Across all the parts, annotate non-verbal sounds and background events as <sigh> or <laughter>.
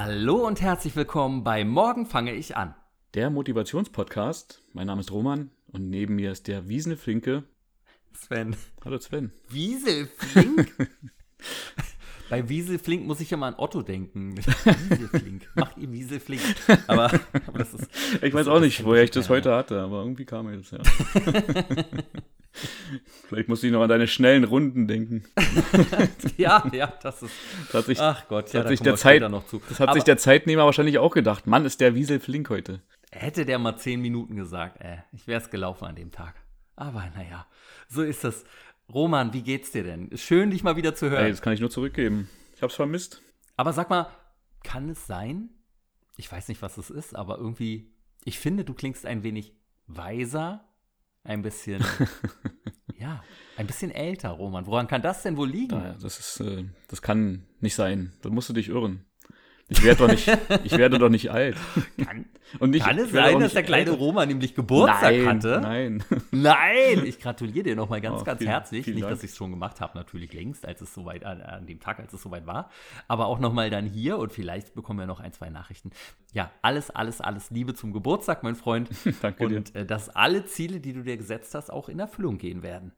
Hallo und herzlich willkommen bei Morgen fange ich an. Der Motivationspodcast. Mein Name ist Roman und neben mir ist der Wieselflinke. Sven. Hallo Sven. Wieselflink? <laughs> Bei Wieselflink muss ich ja mal an Otto denken. <laughs> Wieselflink. Macht ihr Wieselflink? Aber, aber das ist. Ich weiß auch nicht, woher ich das heute hatte, aber irgendwie kam mir das ja. <laughs> Vielleicht musste ich noch an deine schnellen Runden denken. <laughs> ja, ja, das ist. Das hat sich, Ach Gott, ja, hat sich der Zeit, noch zu. das hat Aber sich der Zeitnehmer wahrscheinlich auch gedacht. Mann, ist der Wiesel flink heute. Hätte der mal zehn Minuten gesagt, äh, ich wäre es gelaufen an dem Tag. Aber naja, so ist das. Roman, wie geht's dir denn? Schön, dich mal wieder zu hören. Ey, das kann ich nur zurückgeben. Ich hab's vermisst. Aber sag mal, kann es sein? Ich weiß nicht, was es ist, aber irgendwie, ich finde, du klingst ein wenig weiser, ein bisschen, <laughs> ja, ein bisschen älter, Roman. Woran kann das denn wohl liegen? Naja, das ist, äh, das kann nicht sein. Da musst du dich irren. Ich werde doch nicht, ich werde doch nicht alt. Kann, Und nicht, kann es sein, dass der kleine älter. Roman nämlich Geburtstag nein, hatte? Nein. Nein, ich gratuliere dir nochmal ganz, Oh, ganz vielen- herzlich. vielen Nicht, Dank. dass ich es schon gemacht habe, natürlich längst, als es soweit, an, an dem Tag, als es soweit war. Aber auch nochmal dann hier und vielleicht bekommen wir noch ein, zwei Nachrichten. Ja, alles, alles, alles Liebe zum Geburtstag, mein Freund. <laughs> Danke dir. Und äh, dass alle Ziele, die du dir gesetzt hast, auch in Erfüllung gehen werden.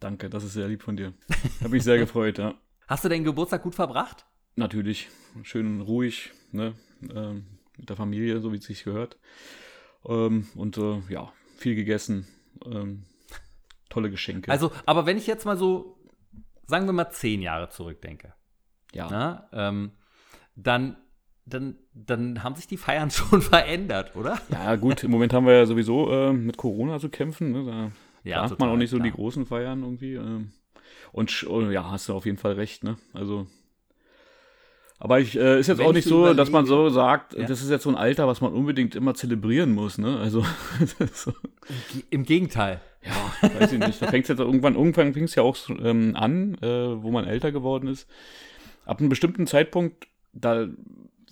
Danke, das ist sehr lieb von dir. Habe mich sehr <laughs> gefreut, ja. Hast du deinen Geburtstag gut verbracht? Natürlich. Schön ruhig, ne? Ähm, mit der Familie, so wie es sich gehört. Ähm, und äh, ja, viel gegessen. Ähm, tolle Geschenke. Also, aber wenn ich jetzt mal so, sagen wir mal, zehn Jahre zurückdenke, ja. na, ähm, dann, dann, dann haben sich die Feiern <laughs> schon verändert, oder? ja, gut, im Moment haben wir ja sowieso äh, mit Corona zu kämpfen. Ne? Da Ja, plant man auch nicht so die klar. großen Feiern irgendwie. Ähm, und oh, ja, hast du auf jeden Fall recht, ne? Also. Aber ich, äh, ist jetzt Wenn auch ich nicht so so, dass man so sagt, Ja. das ist jetzt so ein Alter, was man unbedingt immer zelebrieren muss, ne? Also, <laughs> so, Im Gegenteil. ja, weiß ich nicht. Da fängt jetzt irgendwann, irgendwann fing es ja auch ähm, an, äh, wo man älter geworden ist. Ab einem bestimmten Zeitpunkt, da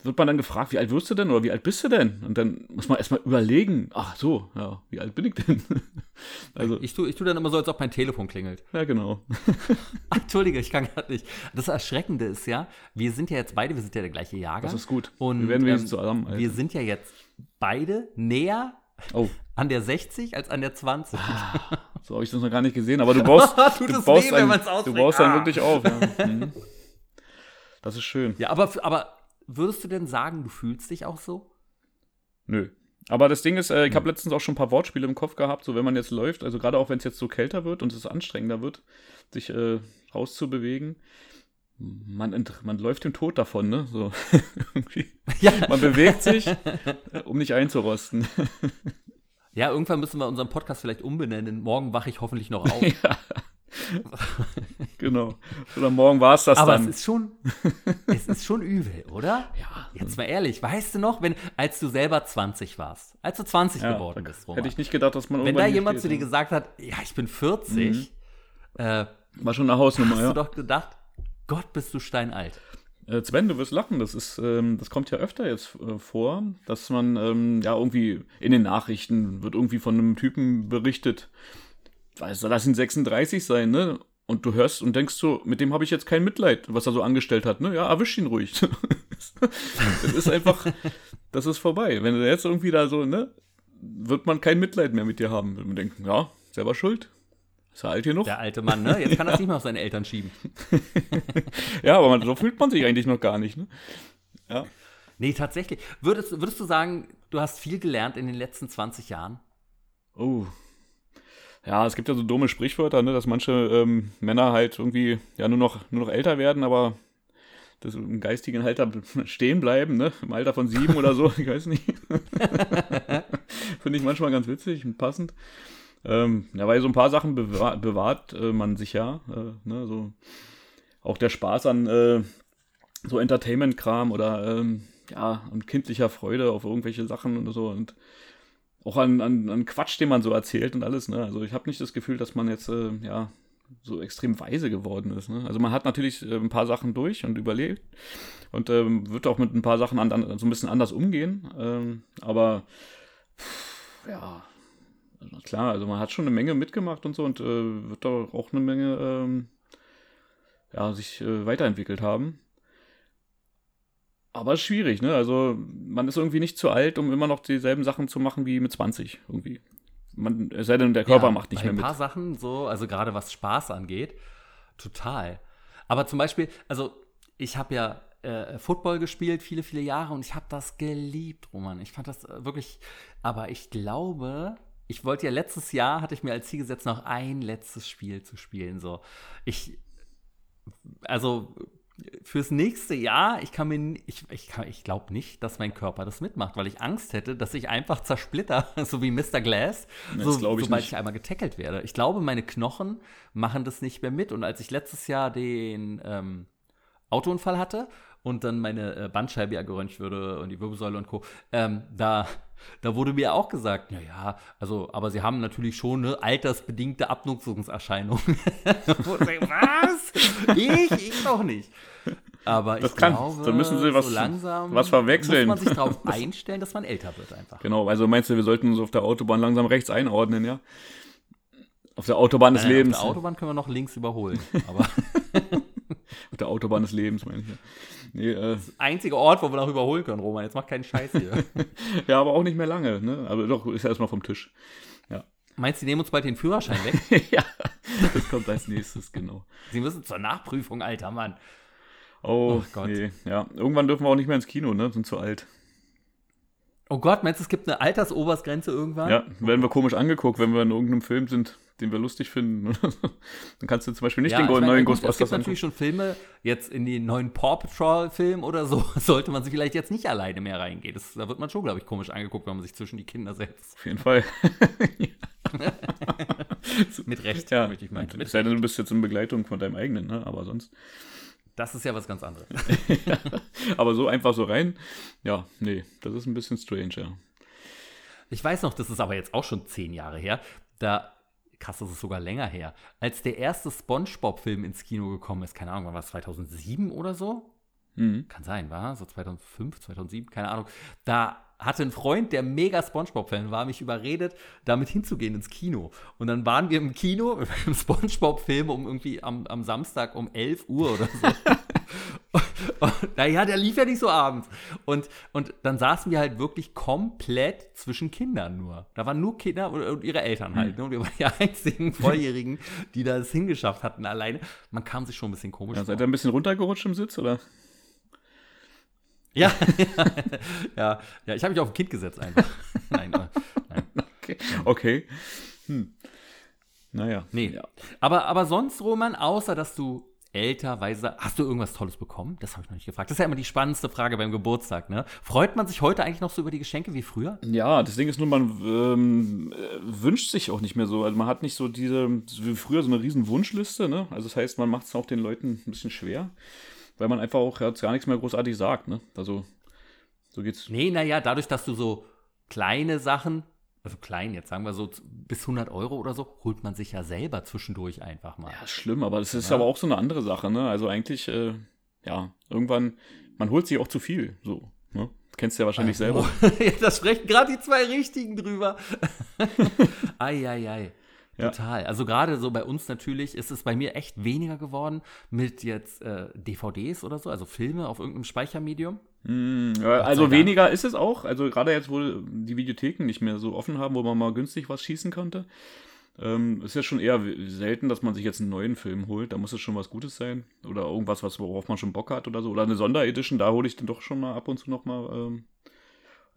wird man dann gefragt, wie alt wirst du denn oder wie alt bist du denn? Und dann muss man erstmal überlegen, ach so, ja, wie alt bin ich denn? <laughs> also, Ich tue ich tu dann immer so, als ob mein Telefon klingelt. ja, genau. Ach, <laughs> Entschuldige, ich kann gerade nicht. Das Erschreckende ist ja, wir sind ja jetzt beide, wir sind ja der gleiche Jahrgang. Das ist gut. Und wir werden wenigstens ähm, zusammen wir sind ja jetzt beide näher Oh, <laughs> an der 60 als an der 20. so habe ich das noch gar nicht gesehen. Aber du baust, du baust, weh, dann, man's du baust dann Ah. wirklich auf. Ja. Mhm. Das ist schön. Ja, aber, aber würdest du denn sagen, du fühlst dich auch so? Nö. Aber das Ding ist, äh, ich habe letztens auch schon ein paar Wortspiele im Kopf gehabt, so wenn man jetzt läuft, also gerade auch wenn es jetzt so kälter wird und es anstrengender wird, sich äh, rauszubewegen. Man, man läuft dem Tod davon, ne? So. <laughs> Ja. man bewegt sich, äh, um nicht einzurosten. <laughs> Ja, irgendwann müssen wir unseren Podcast vielleicht umbenennen. Morgen wache ich hoffentlich noch <laughs> auf. Genau. Oder morgen war es das Aber dann. es ist schon, <laughs> es ist schon übel, oder? ja, Jetzt mal ehrlich, weißt du noch, wenn, als du selber 20 warst, als du 20 ja, geworden bist, Roman, hätte ich nicht gedacht, dass man wenn da jemand zu dir ja. gesagt hat, ja, ich bin 40, äh, War schon eine Hausnummer, hast ja. du doch gedacht, Gott, bist du steinalt. Äh, Sven, du wirst lachen. Das ist, ähm, das kommt ja öfter jetzt äh, vor, dass man ähm, ja irgendwie in den Nachrichten wird irgendwie von einem Typen berichtet. Weiß, lass ihn 36 sein, ne? Und du hörst und denkst so, mit dem habe ich jetzt kein Mitleid, was er so angestellt hat, ne? Ja, erwisch ihn ruhig. <laughs> das ist einfach, das ist vorbei. Wenn du jetzt irgendwie da so, ne? Wird man kein Mitleid mehr mit dir haben. Wird man denken, ja, selber schuld. Ist er alt genug? Der alte Mann, ne? Jetzt kann er es <laughs> nicht mehr auf seine Eltern schieben. <laughs> Ja, aber man, so fühlt man sich eigentlich noch gar nicht, ne? Ja. Nee, tatsächlich. Würdest, würdest du sagen, du hast viel gelernt in den letzten 20 Jahren? Oh. Ja, es gibt ja so dumme Sprichwörter, ne, dass manche ähm, Männer halt irgendwie ja nur noch, nur noch älter werden, aber das im geistigen Alter <laughs> stehen bleiben, ne? Im Alter von sieben oder so, ich weiß nicht. <laughs> Finde ich manchmal ganz witzig und passend. Ähm, ja, weil so ein paar Sachen bewahrt, bewahrt äh, man sich ja, äh, ne, so auch der Spaß an äh, so Entertainment-Kram oder ähm, ja, an kindlicher Freude auf irgendwelche Sachen und so und auch an, an, an Quatsch, den man so erzählt und alles. Ne? Also ich habe nicht das Gefühl, dass man jetzt äh, ja so extrem weise geworden ist. Ne? Also man hat natürlich äh, ein paar Sachen durch und überlebt und ähm, wird auch mit ein paar Sachen an, an, so ein bisschen anders umgehen. Ähm, aber pff, ja, also klar, also man hat schon eine Menge mitgemacht und so und äh, wird doch auch eine Menge ähm, ja, sich äh, weiterentwickelt haben. Aber schwierig, ne? Also man ist irgendwie nicht zu alt, um immer noch dieselben Sachen zu machen wie mit 20 irgendwie. Man, es sei denn, der Körper Ja, macht nicht mehr ein mit. paar Sachen so, also gerade was Spaß angeht, total. Aber zum Beispiel, also ich habe ja äh, Football gespielt viele, viele Jahre und ich habe das geliebt, Roman. Ich fand das äh, wirklich, aber ich glaube, ich wollte ja letztes Jahr, hatte ich mir als Ziel gesetzt, noch ein letztes Spiel zu spielen. So, ich, also fürs nächste Jahr, ich kann mir, ich, ich, kann- ich glaube nicht, dass mein Körper das mitmacht, weil ich Angst hätte, dass ich einfach zersplitter, <laughs> so wie Mr. Glass, so, ich sobald nicht. ich einmal getackelt werde. Ich glaube, meine Knochen machen das nicht mehr mit. Und als ich letztes Jahr den ähm, Autounfall hatte und dann meine äh, Bandscheibe ja geröntgt wurde und die Wirbelsäule und Co., ähm, da, da wurde mir auch gesagt, ja, ja, also, aber sie haben natürlich schon eine altersbedingte Abnutzungserscheinung. <laughs> Was? Ich? Ich doch nicht. Aber Das ich kann- glaube, da müssen sie was- so langsam was verwechseln. muss man sich darauf <laughs> einstellen, dass man älter wird einfach. Genau, also meinst du, wir sollten uns auf der Autobahn langsam rechts einordnen, ja? Auf der Autobahn des Nein, nein, Lebens. Auf der Autobahn können wir noch links überholen. <laughs> Aber Auf der Autobahn des Lebens, meine ich. ja. Nee, äh, einziger Ort, wo wir noch überholen können, Roman. Jetzt mach keinen Scheiß hier. <laughs> ja, aber auch nicht mehr lange, ne? Aber doch, ist ja erstmal vom Tisch. Meinst du, die nehmen uns bald den Führerschein weg? <laughs> ja, das kommt als nächstes, genau. Sie müssen zur Nachprüfung, alter Mann. Oh, Oh Gott. nee, ja. Irgendwann dürfen wir auch nicht mehr ins Kino, ne? Sind zu alt. Oh Gott, meinst du, es gibt eine Altersobergrenze irgendwann? Ja, werden wir komisch angeguckt, wenn wir in irgendeinem Film sind, den wir lustig finden. <laughs> Dann kannst du zum Beispiel nicht Ja, den ich meine, neuen gut, Es gibt Ghostbusters natürlich angucken. schon Filme, jetzt in den neuen Paw Patrol-Film oder so, <laughs> sollte man sich vielleicht jetzt nicht alleine mehr reingehen. Das, da wird man schon, glaube ich, komisch angeguckt, wenn man sich zwischen die Kinder setzt. Auf jeden Fall. <laughs> Mit Recht, Ja, möchte ich meinen. es sei denn, du bist jetzt in Begleitung von deinem eigenen, ne? Aber sonst. das ist ja was ganz anderes. Aber so einfach so rein, ja, nee, das ist ein bisschen strange, ja. Ich weiß noch, das ist aber jetzt auch schon zehn Jahre her. Da, krass, das ist sogar länger her. Als der erste Spongebob-Film ins Kino gekommen ist, keine Ahnung, war es 2007 oder so? Mhm. Kann sein, war so 2005, 2007, keine Ahnung. Da hatte ein Freund, der mega Spongebob-Fan war, mich überredet, damit hinzugehen ins Kino. Und dann waren wir im Kino <laughs> im Spongebob-Film um irgendwie am, am Samstag um 11 Uhr oder so. <laughs> Und, naja, der lief ja nicht so abends. Und, und dann saßen wir halt wirklich komplett zwischen Kindern nur. Da waren nur Kinder und, und ihre Eltern halt. Ne? Und wir waren die <laughs> einzigen Volljährigen, die das hingeschafft hatten alleine. Man kam sich schon ein bisschen komisch ja vor. seid ihr ein bisschen runtergerutscht im Sitz, oder? <laughs> Ja, ja, ja, ich habe mich auf ein Kind gesetzt einfach. nein, äh, nein. <laughs> Okay. okay. Hm. Naja. Nee. Ja. Aber, aber sonst, Roman, außer dass du älter, weiser, hast du irgendwas Tolles bekommen? Das habe ich noch nicht gefragt. Das ist ja immer die spannendste Frage beim Geburtstag, ne? Freut man sich heute eigentlich noch so über die Geschenke wie früher? Ja, das Ding ist nur, man ähm, äh, wünscht sich auch nicht mehr so. Also man hat nicht so diese, wie früher so eine riesen Wunschliste, ne? Also das heißt, man macht es auch den Leuten ein bisschen schwer, weil man einfach auch gar nichts mehr großartig sagt, ne? Also so geht's. Nee, naja, dadurch, dass du so kleine Sachen, also klein jetzt, sagen wir so bis 100 Euro oder so, holt man sich ja selber zwischendurch einfach mal. Ja, schlimm, aber das ist Ja. aber auch so eine andere Sache, ne? Also eigentlich, äh, ja, irgendwann, man holt sich auch zu viel, so, ne? Kennst du ja wahrscheinlich selber. <laughs> Ja, da sprechen gerade die zwei Richtigen drüber. <laughs> Eieiei. Ja. Total. Also gerade so bei uns natürlich ist es bei mir echt weniger geworden mit jetzt äh, DVDs oder so, also Filme auf irgendeinem Speichermedium. Mm, ja, also weniger ist es auch. Also gerade jetzt, wo die Videotheken nicht mehr so offen haben, wo man mal günstig was schießen konnte, ähm, ist ja schon eher selten, dass man sich jetzt einen neuen Film holt. Da muss es schon was Gutes sein. Oder irgendwas, was, worauf man schon Bock hat oder so. Oder eine Sonderedition, da hole ich dann doch schon mal ab und zu noch mal ähm,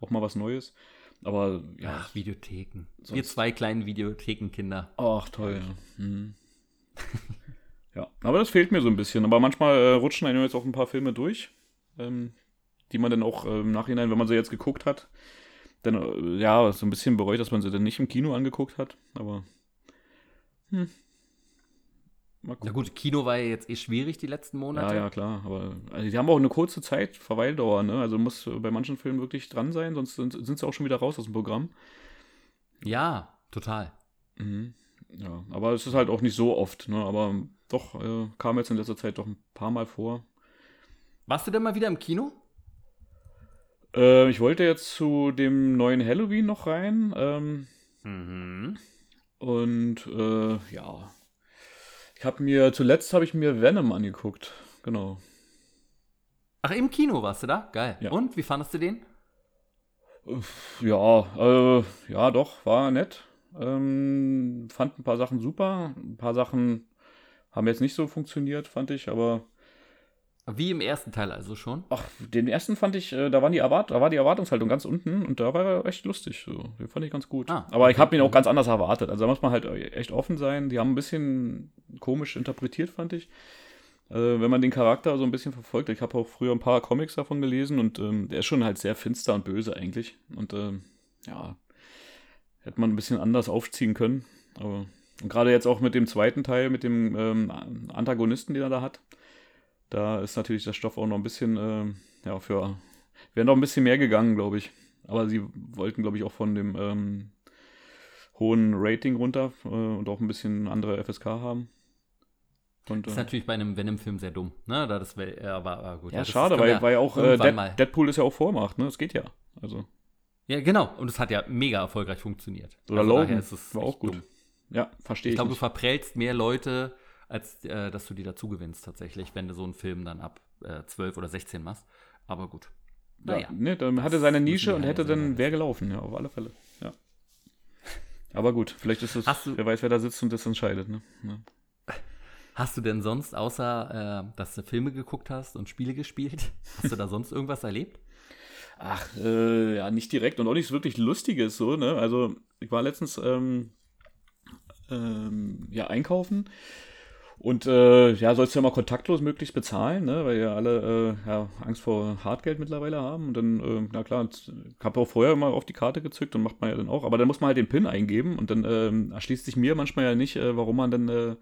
auch mal was Neues. Aber ja. Ach, Videotheken. Wir Sonst- zwei kleinen Videothekenkinder. Ach, toll. Ja. Mhm. <laughs> ja, aber das fehlt mir so ein bisschen. Aber manchmal äh, rutschen einem jetzt auch ein paar Filme durch, ähm, die man dann auch äh, im Nachhinein, wenn man sie jetzt geguckt hat, dann äh, ja, so ein bisschen bereut, dass man sie dann nicht im Kino angeguckt hat. Aber hm. Mal Na gucken. gut, Kino war ja jetzt eh schwierig die letzten Monate. Ja, ja, klar. Aber also die haben auch eine kurze Zeit Verweildauer, ne? Also muss bei manchen Filmen wirklich dran sein, sonst sind, sind sie auch schon wieder raus aus dem Programm. Ja, total. Mhm. Ja, aber es ist halt auch nicht so oft, ne? Aber doch, äh, kam jetzt in letzter Zeit doch ein paar Mal vor. Warst du denn mal wieder im Kino? Äh, ich wollte jetzt zu dem neuen Halloween noch rein. Ähm, Mhm. und äh, ja. Ich habe mir, zuletzt habe ich mir Venom angeguckt. Genau. Ach, im Kino warst du da? Geil. Ja. Und, wie fandest du den? Ja, äh, ja, doch, war nett. Ähm, fand ein paar Sachen super, ein paar Sachen haben jetzt nicht so funktioniert, fand ich, aber Wie im ersten Teil also schon. ach, den ersten fand ich, äh, da, waren die Erwart da war die Erwartungshaltung ganz unten und da war er echt lustig. So. Den fand ich ganz gut. Ah, aber ich okay. habe ihn auch ganz anders erwartet. Also da muss man halt echt offen sein. Die haben ein bisschen komisch interpretiert, fand ich. Äh, wenn man den Charakter so ein bisschen verfolgt. Ich habe auch früher ein paar Comics davon gelesen und ähm, der ist schon halt sehr finster und böse eigentlich. Und ähm, ja, hätte man ein bisschen anders aufziehen können. Aber und gerade jetzt auch mit dem zweiten Teil, mit dem ähm, Antagonisten, den er da hat, da ist natürlich der Stoff auch noch ein bisschen, ähm, ja, für, wäre noch ein bisschen mehr gegangen, glaube ich. Aber sie wollten, glaube ich, auch von dem ähm, hohen Rating runter äh, und auch ein bisschen andere FSK haben. Und, Das ist äh, natürlich bei einem Venom-Film sehr dumm. Ne? Da das wär, ja, gut. ja, das schade, können weil, wir weil auch äh, Dead. Deadpool ist ja auch Vormacht, ne? Das geht ja. Also, Ja, genau. Und es hat ja mega erfolgreich funktioniert. Oder Also Logan ist war auch gut. dumm. ja, verstehe Ich ich. glaube, du verprellst mehr Leute, als äh, dass du die dazu gewinnst tatsächlich, wenn du so einen Film dann ab äh, 12 oder 16 machst. Aber gut. Naja. Ja, ne, dann hatte seine Nische und hätte dann wäre gelaufen, ja, auf alle Fälle. Ja. Aber gut, vielleicht ist es, wer weiß, wer da sitzt und das entscheidet, ne? Ja. Hast du denn sonst, außer äh, dass du Filme geguckt hast und Spiele gespielt, <laughs> hast du da sonst irgendwas erlebt? Ach, äh, ja, nicht direkt und auch nichts wirklich Lustiges so, ne? Also, ich war letztens ähm, ähm, ja einkaufen und äh, ja, sollst du ja mal kontaktlos möglichst bezahlen, ne? Weil ja alle äh, ja, Angst vor Hartgeld mittlerweile haben. Und dann, äh, na klar, ich habe auch vorher mal auf die Karte gezückt und macht man ja dann auch, aber dann muss man halt den PIN eingeben und dann ähm, erschließt sich mir manchmal ja nicht, äh, warum man dann äh,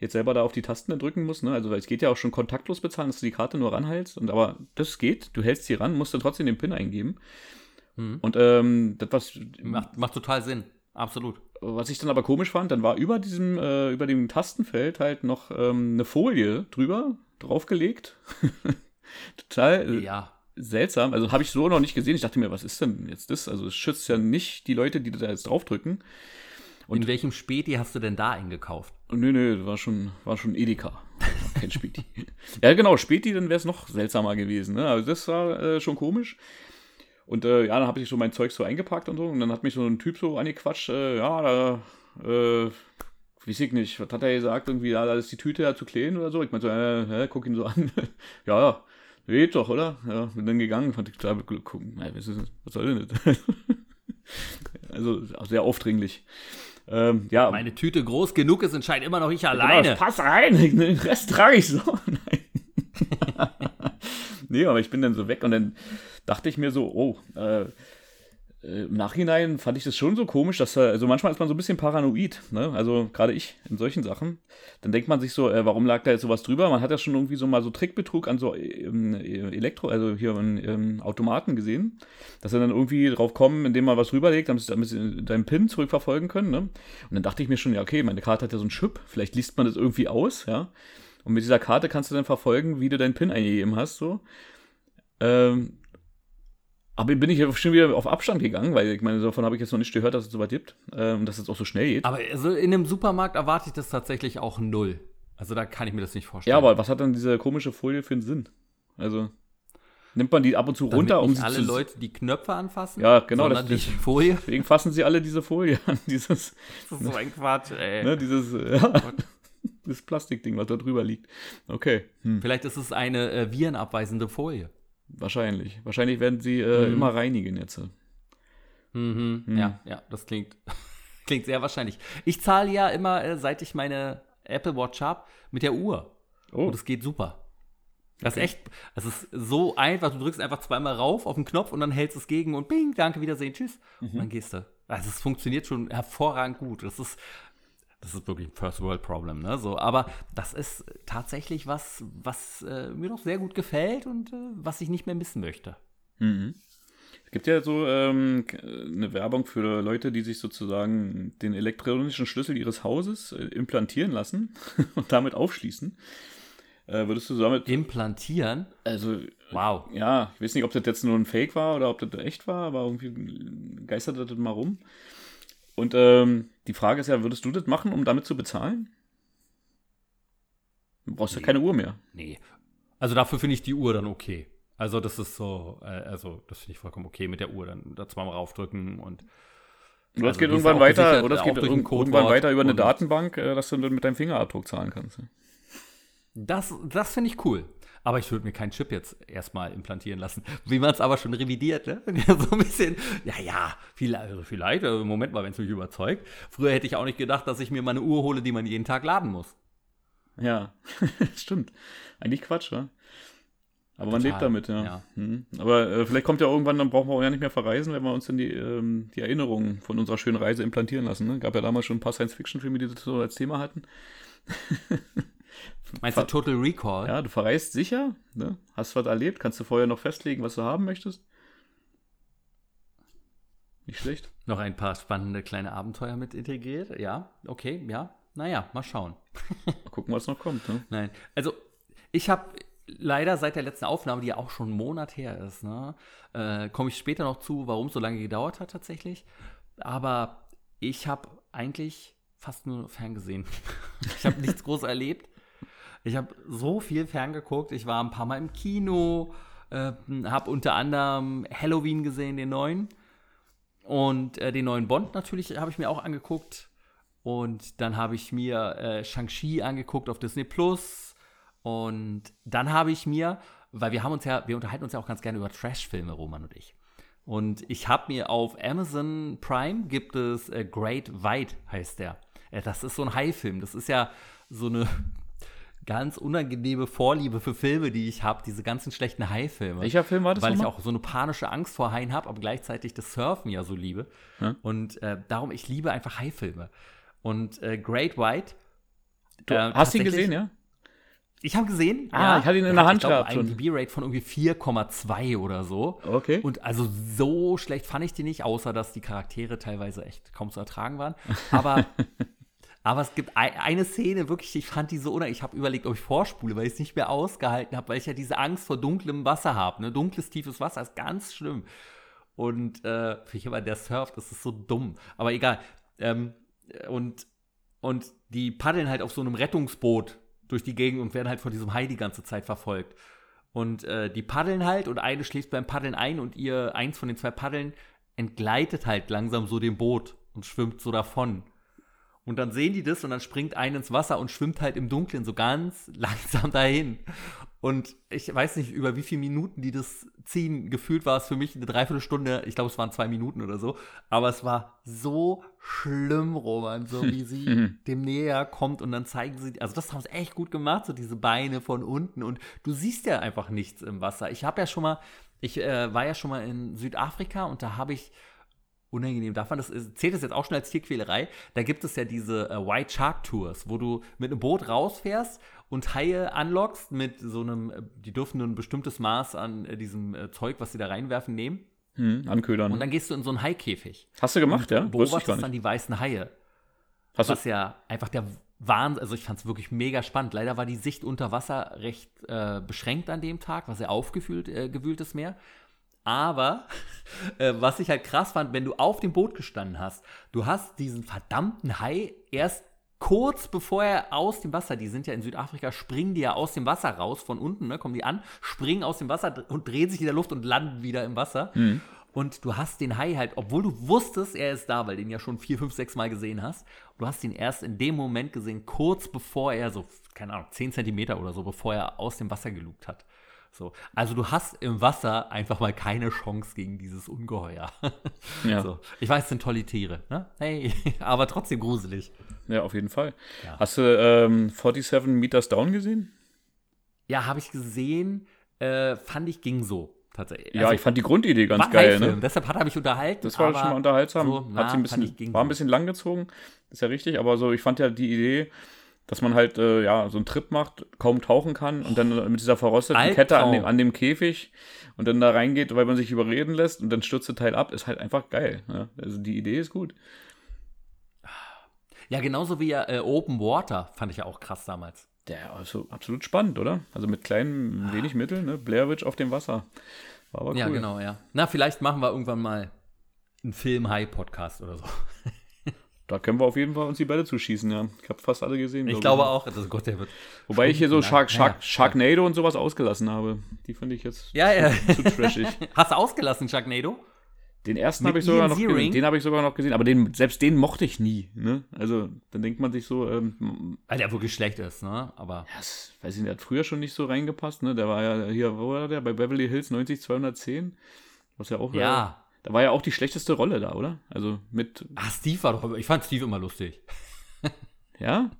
jetzt selber da auf die Tasten drücken muss, ne? Also weil es geht ja auch schon kontaktlos bezahlen, dass du die Karte nur ranhältst. Und aber das geht, du hältst sie ran, musst dann trotzdem den PIN eingeben. Mhm. Und ähm, das, was, Macht, macht total Sinn. Absolut. Was ich dann aber komisch fand, dann war über diesem, äh, über dem Tastenfeld halt noch ähm, eine Folie drüber, draufgelegt. <laughs> Total äh, Ja. seltsam. Also habe ich so noch nicht gesehen. Ich dachte mir, was ist denn jetzt das? Also es schützt ja nicht die Leute, die da jetzt draufdrücken. Und- In welchem Späti hast du denn da eingekauft? Nö, nö, war schon, war schon Edeka. Kein Späti. <laughs> ja, genau, Späti, dann wäre es noch seltsamer gewesen. Ne? Also das war äh, schon komisch. Und äh, ja, dann habe ich so mein Zeug so eingepackt und so. Und dann hat mich so ein Typ so angequatscht. Äh, ja, da, äh, weiß ich nicht, was hat er gesagt? Irgendwie, ja, da ist die Tüte ja zu klein oder so. Ich meinte so, äh, äh, guck ihn so an. <laughs> ja, ja, geht doch, oder? Ja, bin dann gegangen, fand ich total gucken. Was, was soll denn das? <laughs> also sehr aufdringlich. Ähm, ja, Meine Tüte groß genug ist, entscheide immer noch ich Genau, alleine. pass rein, <laughs> den Rest trage ich so. Nein. Nee, aber ich bin dann so weg und dann dachte ich mir so, oh, äh, äh, im Nachhinein fand ich das schon so komisch, dass, äh, also manchmal ist man so ein bisschen paranoid, ne? Also gerade ich in solchen Sachen. Dann denkt man sich so, äh, warum lag da jetzt sowas drüber? Man hat ja schon irgendwie so mal so Trickbetrug an so ähm, Elektro, also hier ähm, Automaten gesehen, dass sie dann irgendwie drauf kommen, indem man was rüberlegt, damit sie, damit sie deinen PIN zurückverfolgen können, ne? Und dann dachte ich mir schon, ja, okay, meine Karte hat ja so einen Chip, vielleicht liest man das irgendwie aus, ja. Und mit dieser Karte kannst du dann verfolgen, wie du deinen PIN eingegeben hast, so. Ähm, aber bin ich ja schon wieder auf Abstand gegangen, weil ich meine, davon habe ich jetzt noch nicht gehört, dass es so weit gibt, ähm, dass es auch so schnell geht. Aber also in einem Supermarkt erwarte ich das tatsächlich auch null. Also da kann ich mir das nicht vorstellen. ja, aber was hat dann diese komische Folie für einen Sinn? Also, nimmt man die ab und zu Damit runter, um nicht sie alle zu. Leute die Knöpfe anfassen. Ja, genau, Sondern das- die Folie. Deswegen fassen sie alle diese Folie an, <laughs> dieses, Das ist so ein Quatsch, ey. ne, dieses, äh, ja, <laughs> das Plastikding, was da drüber liegt. Okay, hm, Vielleicht ist es eine äh, virenabweisende Folie. wahrscheinlich. Wahrscheinlich werden sie äh, Mhm. immer reinigen jetzt. Mhm. Hm. Ja, ja, das klingt, <laughs> klingt sehr wahrscheinlich. Ich zahle ja immer, äh, seit ich meine Apple Watch habe, mit der Uhr. Oh, Und es geht super. Das Okay. ist echt, es ist so einfach, du drückst einfach zweimal rauf auf den Knopf und dann hältst es gegen und bing, danke, Wiedersehen, tschüss. Mhm. Und dann gehst du. Also es funktioniert schon hervorragend gut. Das ist, das ist wirklich ein First World Problem, ne? So, aber das ist tatsächlich was, was äh, mir doch sehr gut gefällt und äh, was ich nicht mehr missen möchte. Mhm. Es gibt ja so ähm, k- eine Werbung für Leute, die sich sozusagen den elektronischen Schlüssel ihres Hauses äh, implantieren lassen <laughs> und damit aufschließen. Äh, würdest du damit, Implantieren, also wow. ja, ich weiß nicht, ob das jetzt nur ein Fake war oder ob das echt war, aber irgendwie geistert das mal rum. Und ähm, die Frage ist ja, würdest du das machen, um damit zu bezahlen? Du brauchst ja Nee. keine Uhr mehr. Nee. Also dafür finde ich die Uhr dann okay. Also das ist so, äh, also das finde ich vollkommen okay mit der Uhr, dann da zweimal raufdrücken und Oder es Also geht die ist irgendwann weiter, gesichert, oder es geht irgendwann weiter über eine Datenbank, äh, dass du dann mit deinem Fingerabdruck zahlen kannst. Das, das finde ich cool. Aber ich würde mir keinen Chip jetzt erstmal implantieren lassen. Wie man es aber schon revidiert, ne? Ja, so ein bisschen, ja, ja, vielleicht, also vielleicht äh, Moment mal, wenn es mich überzeugt. Früher hätte ich auch nicht gedacht, dass ich mir mal eine Uhr hole, die man jeden Tag laden muss. Ja, <laughs> stimmt. Eigentlich Quatsch, wa? Aber man Total, lebt damit, ja. ja. Mhm. Aber äh, vielleicht kommt ja irgendwann, dann brauchen wir auch ja nicht mehr verreisen, wenn wir uns dann die, ähm, die Erinnerungen von unserer schönen Reise implantieren lassen. Ne? Gab ja damals schon ein paar Science-Fiction-Filme, die das so als Thema hatten. <laughs> Meinst du Ver- Total Recall? Ja, du verreist sicher, ne? hast was erlebt, kannst du vorher noch festlegen, was du haben möchtest. Nicht schlecht. Noch ein paar spannende kleine Abenteuer mit integriert. Ja, okay, ja. Naja, mal schauen. Mal gucken, was noch kommt. Ne? Nein, also ich habe leider seit der letzten Aufnahme, die ja auch schon einen Monat her ist, ne, äh, komme ich später noch zu, warum es so lange gedauert hat tatsächlich. Aber ich habe eigentlich fast nur ferngesehen. <laughs> ich habe nichts groß erlebt. Ich habe so viel ferngeguckt. Ich war ein paar Mal im Kino, äh, habe unter anderem Halloween gesehen, den neuen. Und äh, den neuen Bond natürlich habe ich mir auch angeguckt. Und dann habe ich mir äh, Shang-Chi angeguckt auf Disney Plus. Und dann habe ich mir, weil wir haben uns ja, wir unterhalten uns ja auch ganz gerne über Trash-Filme, Roman und ich. Und ich habe mir auf Amazon Prime gibt es äh, Great White, heißt der. Äh, das ist so ein Hai-Film. Das ist ja so eine ganz unangenehme Vorliebe für Filme, die ich habe, diese ganzen schlechten Hai-Filme. Welcher Film war das Weil ich auch so eine panische Angst vor Haien habe, aber gleichzeitig das Surfen ja so liebe. Ja. Und äh, darum, ich liebe einfach Hai-Filme. Und äh, Great White. Du äh, hast ihn gesehen, ja? Ich habe gesehen. Ah, ich hatte ihn in der Hand Ich glaube, gehabt schon. einen DB-Rate von irgendwie 4,2 oder so. Okay. Und also so schlecht fand ich die nicht, außer dass die Charaktere teilweise echt kaum zu ertragen waren. <laughs> Aber, aber es gibt ei- eine Szene, wirklich, ich fand die so unangenehm. Ich habe überlegt, ob ich vorspule, weil ich es nicht mehr ausgehalten habe, weil ich ja diese Angst vor dunklem Wasser habe. Ne? Dunkles, tiefes Wasser ist ganz schlimm. Und äh, für jemanden, der surft, das ist so dumm. Aber egal. Ähm, und, und die paddeln halt auf so einem Rettungsboot durch die Gegend und werden halt von diesem Hai die ganze Zeit verfolgt. Und äh, die paddeln halt und eine schläft beim Paddeln ein und ihr, eins von den zwei Paddeln, entgleitet halt langsam so dem Boot und schwimmt so davon. Und dann sehen die das und dann springt einer ins Wasser und schwimmt halt im Dunkeln so ganz <laughs> langsam dahin. Und ich weiß nicht, über wie viele Minuten die das ziehen. Gefühlt war es für mich eine Dreiviertelstunde. Ich glaube, es waren zwei Minuten oder so. Aber es war so schlimm, Roman, so wie sie <laughs> dem näher kommt und dann zeigen sie, also das haben sie echt gut gemacht, so diese Beine von unten. Und du siehst ja einfach nichts im Wasser. Ich habe ja schon mal, ich äh, war ja schon mal in Südafrika und da habe ich unangenehm darf man das ist- zählt das jetzt auch schon als Tierquälerei da gibt es ja diese äh, White Shark Tours wo du mit einem Boot rausfährst und Haie anlockst mit so einem äh, die dürfen nur ein bestimmtes Maß an äh, diesem äh, Zeug was sie da reinwerfen nehmen Hm, anködern. und dann gehst du in so einen Haikäfig Hast du gemacht, ja? Beobachtest dann die weißen Haie Hast du, was ja einfach der Wahnsinn, also ich fand es wirklich mega spannend. Leider war die Sicht unter Wasser recht äh, beschränkt an dem Tag, war sehr aufgewühlt äh, gewühltes Meer. Aber <laughs> äh, was ich halt krass fand, wenn du auf dem Boot gestanden hast, du hast diesen verdammten Hai erst kurz bevor er aus dem Wasser, die sind ja in Südafrika, springen die ja aus dem Wasser raus, von unten, ne, kommen die an, springen aus dem Wasser und drehen sich in der Luft und landen wieder im Wasser. Und du hast den Hai halt, obwohl du wusstest, er ist da, weil du den ja schon vier, fünf, sechs Mal gesehen hast, du hast ihn erst in dem Moment gesehen, kurz bevor er so, keine Ahnung, 10 Zentimeter oder so, bevor er aus dem Wasser gelugt hat. So. Also du hast im Wasser einfach mal keine Chance gegen dieses Ungeheuer. <laughs> ja. So. Ich weiß, es sind tolle Tiere, ne? Hey, <laughs> aber trotzdem gruselig. ja, auf jeden Fall. Ja. Hast du ähm, 47 Meters Down gesehen? Ja, habe ich gesehen, äh, fand ich, ging so. Tatsächlich. ja, Also, ich fand die Grundidee ganz geil. Ne? Deshalb hat er mich unterhalten. Das war schon mal unterhaltsam. so, Hat na, sie ein bisschen, war ein bisschen langgezogen, ist ja richtig, aber so, ich fand ja die Idee, dass man halt äh, ja so einen Trip macht, kaum tauchen kann und dann mit dieser verrosteten Albtraum. Kette an dem, an dem Käfig und dann da reingeht, weil man sich überreden lässt und dann stürzt der Teil ab, ist halt einfach geil. Ja? Also die Idee ist gut. Ja, genauso wie ja, äh, Open Water fand ich ja auch krass damals. Der also absolut spannend, oder? Also mit kleinen, wenig Mitteln, ne? Blair Witch auf dem Wasser. War aber cool. Ja, genau, ja. Na, vielleicht machen wir irgendwann mal einen Film-High-Podcast oder so. Da können wir auf jeden Fall uns die Bälle zuschießen, ja. Ich habe fast alle gesehen. Ich glaube auch. Also Gott, der wird. Wobei ich hier so Shark, Shark. Sharknado und sowas ausgelassen habe. Die finde ich jetzt Ja, ja. zu trashig. <laughs> Hast du ausgelassen, Sharknado? Den ersten habe ich sogar noch gesehen. Den habe ich sogar noch gesehen, aber den, selbst den mochte ich nie. Ne? Also dann denkt man sich so, ähm, Weil der wirklich schlecht ist, ne? Aber. ja, das, weiß ich nicht, der hat früher schon nicht so reingepasst. Ne? Der war ja hier, wo war der? Bei Beverly Hills 90 210. Was ja auch. Ja. Da war ja auch die schlechteste Rolle da, oder? Also mit, Ach, Steve war doch. Ich fand Steve immer lustig. <laughs> ja?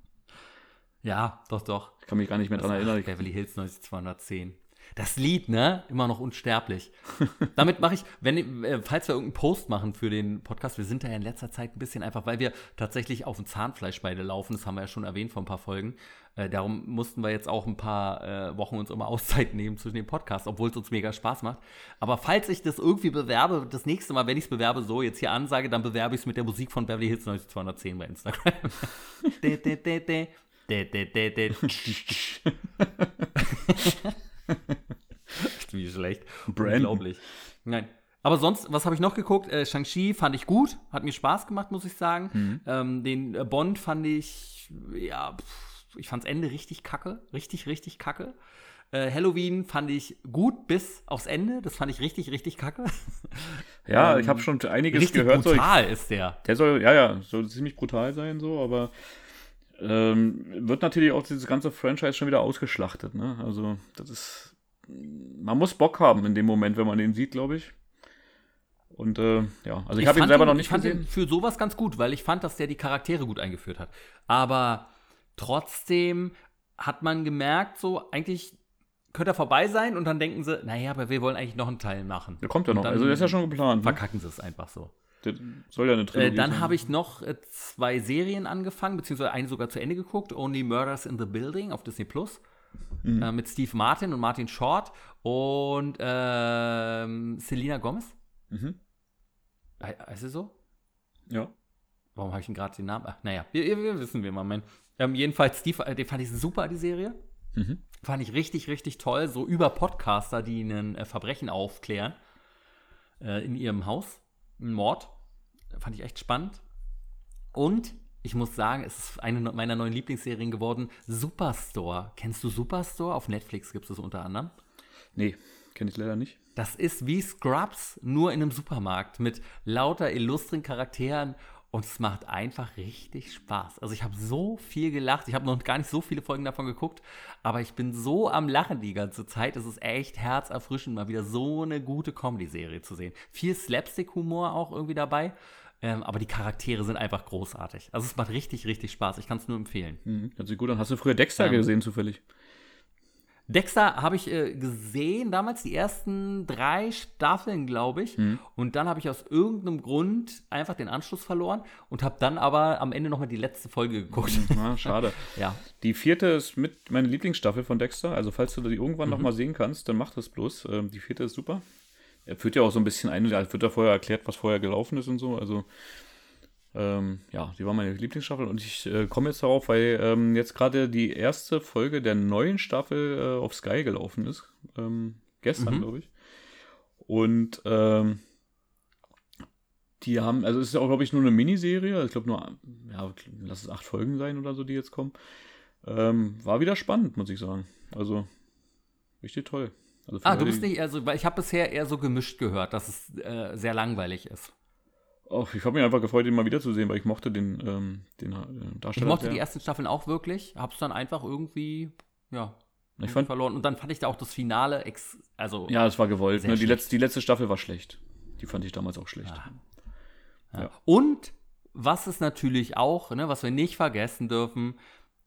Ja, doch, doch. Ich kann mich gar nicht mehr dran erinnern. Beverly Hills 90210. Das Lied, ne? Immer noch unsterblich. <laughs> Damit mache ich, wenn, äh, falls wir irgendeinen Post machen für den Podcast, wir sind da ja in letzter Zeit ein bisschen einfach, weil wir tatsächlich auf dem Zahnfleisch beide laufen, das haben wir ja schon erwähnt vor ein paar Folgen. Äh, darum mussten wir jetzt auch ein paar äh, Wochen uns immer <laughs> Auszeit nehmen zwischen den Podcasts, obwohl es uns mega Spaß macht. Aber falls ich das irgendwie bewerbe, das nächste Mal, wenn ich es bewerbe, so jetzt hier ansage, dann bewerbe ich es mit der Musik von Beverly Hills 90210 bei Instagram. De, de, de, de. De, de, de, de. Wie schlecht. Brandon. Unglaublich. Nein. Aber sonst, was habe ich noch geguckt? Äh, Shang-Chi fand ich gut, hat mir Spaß gemacht, muss ich sagen. Mhm. Ähm, den Bond fand ich, ja, pff, ich fand's Ende richtig kacke. Richtig, richtig kacke. Äh, Halloween fand ich gut bis aufs Ende. Das fand ich richtig, richtig kacke. <laughs> Ja, ich habe schon einiges richtig gehört. So, ich, brutal ist der. der soll, ja, ja, soll ziemlich brutal sein, so, aber ähm, wird natürlich auch dieses ganze Franchise schon wieder ausgeschlachtet, ne? Also, das ist. Man muss Bock haben in dem Moment, wenn man den sieht, glaube ich. Und äh, ja, also ich, habe ihn selber noch nicht Ich fand ihn gesehen. für sowas ganz gut, weil ich fand, dass der die Charaktere gut eingeführt hat. Aber trotzdem hat man gemerkt, so eigentlich könnte er vorbei sein und dann denken sie, naja, aber wir wollen eigentlich noch einen Teil machen. Der kommt ja noch. Also, der ist ja schon geplant. Ne? Verkacken sie es einfach so. Der soll ja eine Trilogie Äh, dann habe ich noch äh, zwei Serien angefangen, beziehungsweise eine sogar zu Ende geguckt. Only Murders in the Building auf Disney Plus. Mhm. Äh, mit Steve Martin und Martin Short und ähm, Selena Gomez. Mhm. He- Heißt sie so? Ja. Warum habe ich denn gerade den Namen? Ach, naja, wir, wir, wir wissen, wie man meint. Ähm, jedenfalls, Steve, äh, den fand ich super, die Serie. Mhm. Fand ich richtig, richtig toll. So über Podcaster, die ein äh, Verbrechen aufklären äh, in ihrem Haus. Ein Mord. Fand ich echt spannend. Und ich muss sagen, es ist eine ne- meiner neuen Lieblingsserien geworden. Superstore. Kennst du Superstore? Auf Netflix gibt es unter anderem. Nee, kenne ich leider nicht. Das ist wie Scrubs, nur in einem Supermarkt mit lauter illustren Charakteren und es macht einfach richtig Spaß. Also ich habe so viel gelacht. Ich habe noch gar nicht so viele Folgen davon geguckt, aber ich bin so am Lachen die ganze Zeit. Es ist echt herzerfrischend, mal wieder so eine gute Comedy-Serie zu sehen. Viel Slapstick-Humor auch irgendwie dabei, ähm, aber die Charaktere sind einfach großartig. Also es macht richtig, richtig Spaß. Ich kann es nur empfehlen. Mhm. Hört sich gut an. Hast du früher Dexter Ähm, gesehen, zufällig? Dexter habe ich äh, gesehen, damals die ersten drei Staffeln, glaube ich. Und dann habe ich aus irgendeinem Grund einfach den Anschluss verloren und habe dann aber am Ende nochmal die letzte Folge geguckt. Ah, schade. <laughs> ja. Die vierte ist mit meine Lieblingsstaffel von Dexter. Also, falls du die irgendwann noch mal sehen kannst, dann mach das bloß. Ähm, die vierte ist super. Er führt ja auch so ein bisschen ein, da wird ja vorher erklärt, was vorher gelaufen ist und so. Also, ähm, ja, die war meine Lieblingsstaffel. Und ich äh, komme jetzt darauf, weil ähm, jetzt gerade die erste Folge der neuen Staffel äh, auf Sky gelaufen ist. Ähm, gestern, Mhm. glaube ich. Und ähm, die haben, also es ist ja auch, glaube ich, nur eine Miniserie. Ich glaube nur, ja, lass es acht Folgen sein oder so, die jetzt kommen. Ähm, war wieder spannend, muss ich sagen. Also, richtig toll. Also Ah, du bist nicht, also, weil ich habe bisher eher so gemischt gehört, dass es äh, sehr langweilig ist. Oh, ich habe mich einfach gefreut, ihn mal wiederzusehen, weil ich mochte den, ähm, den äh, Ich Darsteller. mochte sehr. die ersten Staffeln auch wirklich, hab's dann einfach irgendwie, ja, Ich fand- verloren. Und dann fand ich da auch das Finale, ex also Ja, es war gewollt. Ne? Die, letzte, die letzte Staffel war schlecht. Die fand ich damals auch schlecht. Ah. Ja. Und was ist natürlich auch, ne, was wir nicht vergessen dürfen,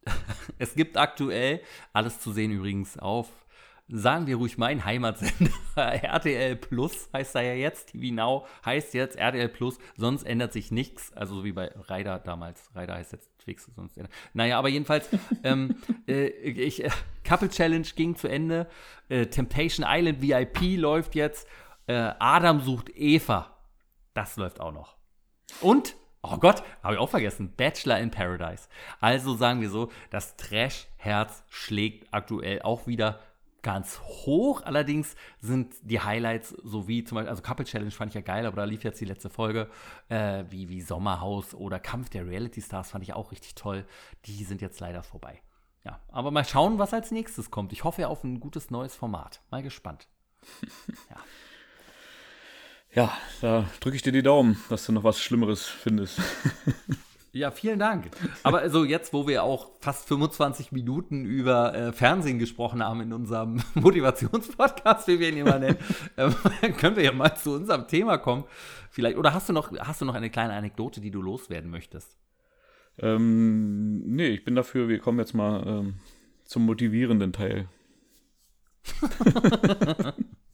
<laughs> es gibt aktuell, alles zu sehen übrigens auf, sagen wir ruhig mein Heimatsender, <laughs> RTL Plus heißt er ja jetzt, TV Now heißt jetzt RTL Plus, sonst ändert sich nichts, also so wie bei Ryder damals, Ryder heißt jetzt Twix, sonst ändert. Naja, aber jedenfalls, <laughs> ähm, äh, ich, äh, Couple Challenge ging zu Ende, äh, Temptation Island VIP läuft jetzt, äh, Adam sucht Eva, das läuft auch noch. Und, oh Gott, habe ich auch vergessen, Bachelor in Paradise. Also sagen wir so, das Trash-Herz schlägt aktuell auch wieder ganz hoch. Allerdings sind die Highlights, so wie zum Beispiel, also Couple Challenge fand ich ja geil, aber da lief jetzt die letzte Folge, äh, wie, wie Sommerhaus oder Kampf der Reality Stars fand ich auch richtig toll. Die sind jetzt leider vorbei. Ja, aber mal schauen, was als nächstes kommt. Ich hoffe auf ein gutes neues Format. Mal gespannt. <laughs> ja. Ja, da drücke ich dir die Daumen, dass du noch was Schlimmeres findest. <laughs> Ja, vielen Dank. Aber also jetzt, wo wir auch fast 25 Minuten über äh, Fernsehen gesprochen haben in unserem <laughs> Motivationspodcast, wie wir ihn immer nennen, <laughs> äh, können wir ja mal zu unserem Thema kommen. Vielleicht, oder hast du noch, hast du noch eine kleine Anekdote, die du loswerden möchtest? Ähm, nee, ich bin dafür, wir kommen jetzt mal ähm, zum motivierenden Teil. <laughs>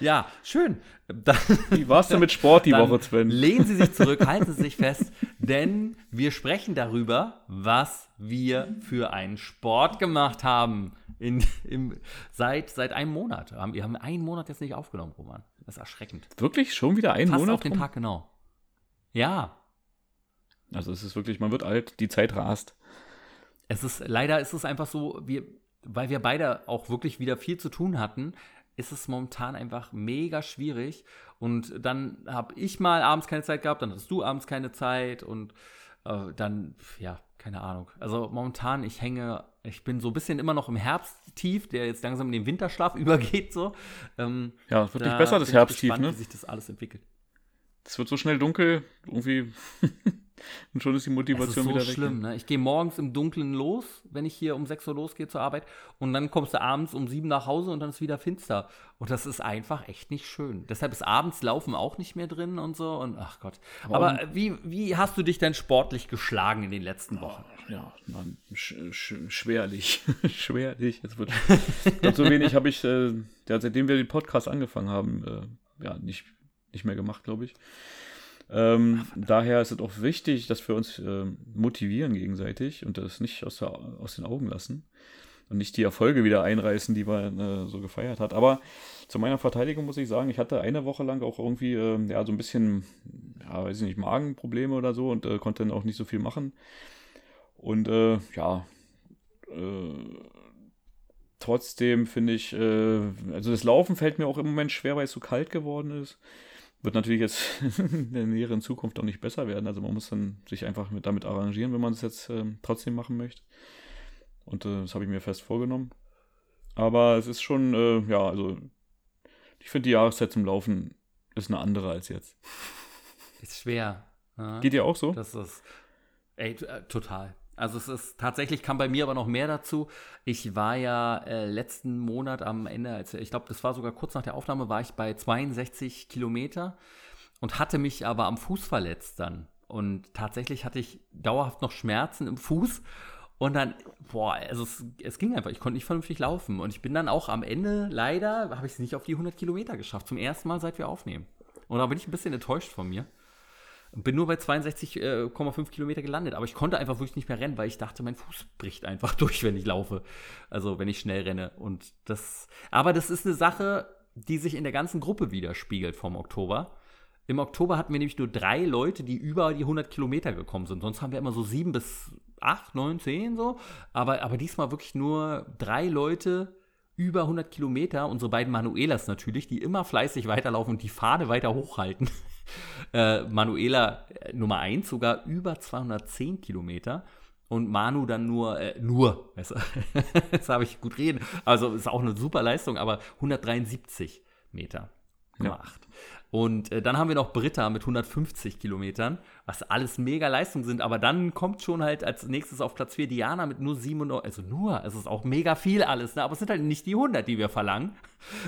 Ja, schön. Dann, Wie war es denn mit Sport die Woche, Sven? Lehnen Sie sich zurück, halten Sie sich fest, denn wir sprechen darüber, was wir für einen Sport gemacht haben. In, im, seit, seit einem Monat. Wir haben einen Monat jetzt nicht aufgenommen, Roman. Das ist erschreckend. Wirklich? Schon wieder einen Fast Monat? auf den Tag genau. Ja. Also es ist wirklich, man wird alt, die Zeit rast. Es ist, leider ist es einfach so, wir, weil wir beide auch wirklich wieder viel zu tun hatten, ist es momentan einfach mega schwierig. Und dann habe ich mal abends keine Zeit gehabt, dann hast du abends keine Zeit und äh, dann, ja, keine Ahnung. Also momentan, ich hänge, ich bin so ein bisschen immer noch im Herbsttief, der jetzt langsam in den Winterschlaf <laughs> übergeht. So. Ähm, ja, es wird nicht besser, das Herbsttief, gespannt, ne? wie sich das alles entwickelt. Es wird so schnell dunkel, irgendwie. <laughs> Und schon ist die Motivation wieder weg. Das ist so schlimm, ne? Ich gehe morgens im Dunkeln los, wenn ich hier um 6 Uhr losgehe zur Arbeit. Und dann kommst du abends um 7 nach Hause und dann ist wieder finster. Und das ist einfach echt nicht schön. Deshalb ist abends Laufen auch nicht mehr drin und so. Und ach Gott. Aber, wie, wie hast du dich denn sportlich geschlagen in den letzten Wochen? Ja, man, sch sch schwerlich. <laughs> schwerlich. Es wird so wenig habe ich, äh, ja, seitdem wir den Podcast angefangen haben, äh, ja, nicht, nicht mehr gemacht, glaube ich. Ähm, daher ist es auch wichtig, dass wir uns äh, motivieren gegenseitig und das nicht aus, der, aus, den Augen lassen und nicht die Erfolge wieder einreißen, die man äh, so gefeiert hat. Aber zu meiner Verteidigung muss ich sagen, ich hatte eine Woche lang auch irgendwie äh, ja, so ein bisschen, ja, weiß ich nicht, Magenprobleme oder so und äh, konnte dann auch nicht so viel machen. Und äh, ja, äh, trotzdem finde ich, also das Laufen fällt mir auch im Moment schwer, weil es so kalt geworden ist. Wird natürlich jetzt <laughs> in der näheren Zukunft auch nicht besser werden. Also man muss dann sich einfach mit, damit arrangieren, wenn man es jetzt äh, trotzdem machen möchte. Und äh, das habe ich mir fest vorgenommen. Aber es ist schon, äh, ja, also ich finde die Jahreszeit zum Laufen ist eine andere als jetzt. Ist schwer. Ja? Geht dir auch so? Das ist, ey, äh, total. Also es ist tatsächlich kam bei mir aber noch mehr dazu. Ich war ja äh, letzten Monat am Ende, als, ich glaube, das war sogar kurz nach der Aufnahme, war ich bei 62 Kilometer und hatte mich aber am Fuß verletzt dann. Und tatsächlich hatte ich dauerhaft noch Schmerzen im Fuß. Und dann, boah, also es, es ging einfach, ich konnte nicht vernünftig laufen. Und ich bin dann auch am Ende, leider, habe ich es nicht auf die 100 Kilometer geschafft. Zum ersten Mal, seit wir aufnehmen. Und da bin ich ein bisschen enttäuscht von mir. Bin nur bei 62,5 äh, Kilometer gelandet, aber ich konnte einfach wirklich nicht mehr rennen, weil ich dachte, mein Fuß bricht einfach <laughs> durch, wenn ich laufe. Also wenn ich schnell renne. Und das, aber das ist eine Sache, die sich in der ganzen Gruppe widerspiegelt vom Oktober. Im Oktober hatten wir nämlich nur drei Leute, die über die 100 Kilometer gekommen sind. Sonst haben wir immer so sieben bis acht, neun, zehn so. Aber, aber diesmal wirklich nur drei Leute über 100 Kilometer. Unsere beiden Manuelas natürlich, die immer fleißig weiterlaufen und die Fahne weiter hochhalten. <laughs> Äh, Manuela äh, Nummer 1 sogar über 210 Kilometer. Und Manu dann nur, äh, nur, <laughs> jetzt habe ich gut reden, also ist auch eine super Leistung, aber 173 Meter. Ja. Und äh, dann haben wir noch Britta mit 150 Kilometern, was alles mega Leistungen sind. Aber dann kommt schon halt als nächstes auf Platz 4 Diana mit nur 97, also nur, es ist auch mega viel alles, ne? aber es sind halt nicht die 100, die wir verlangen,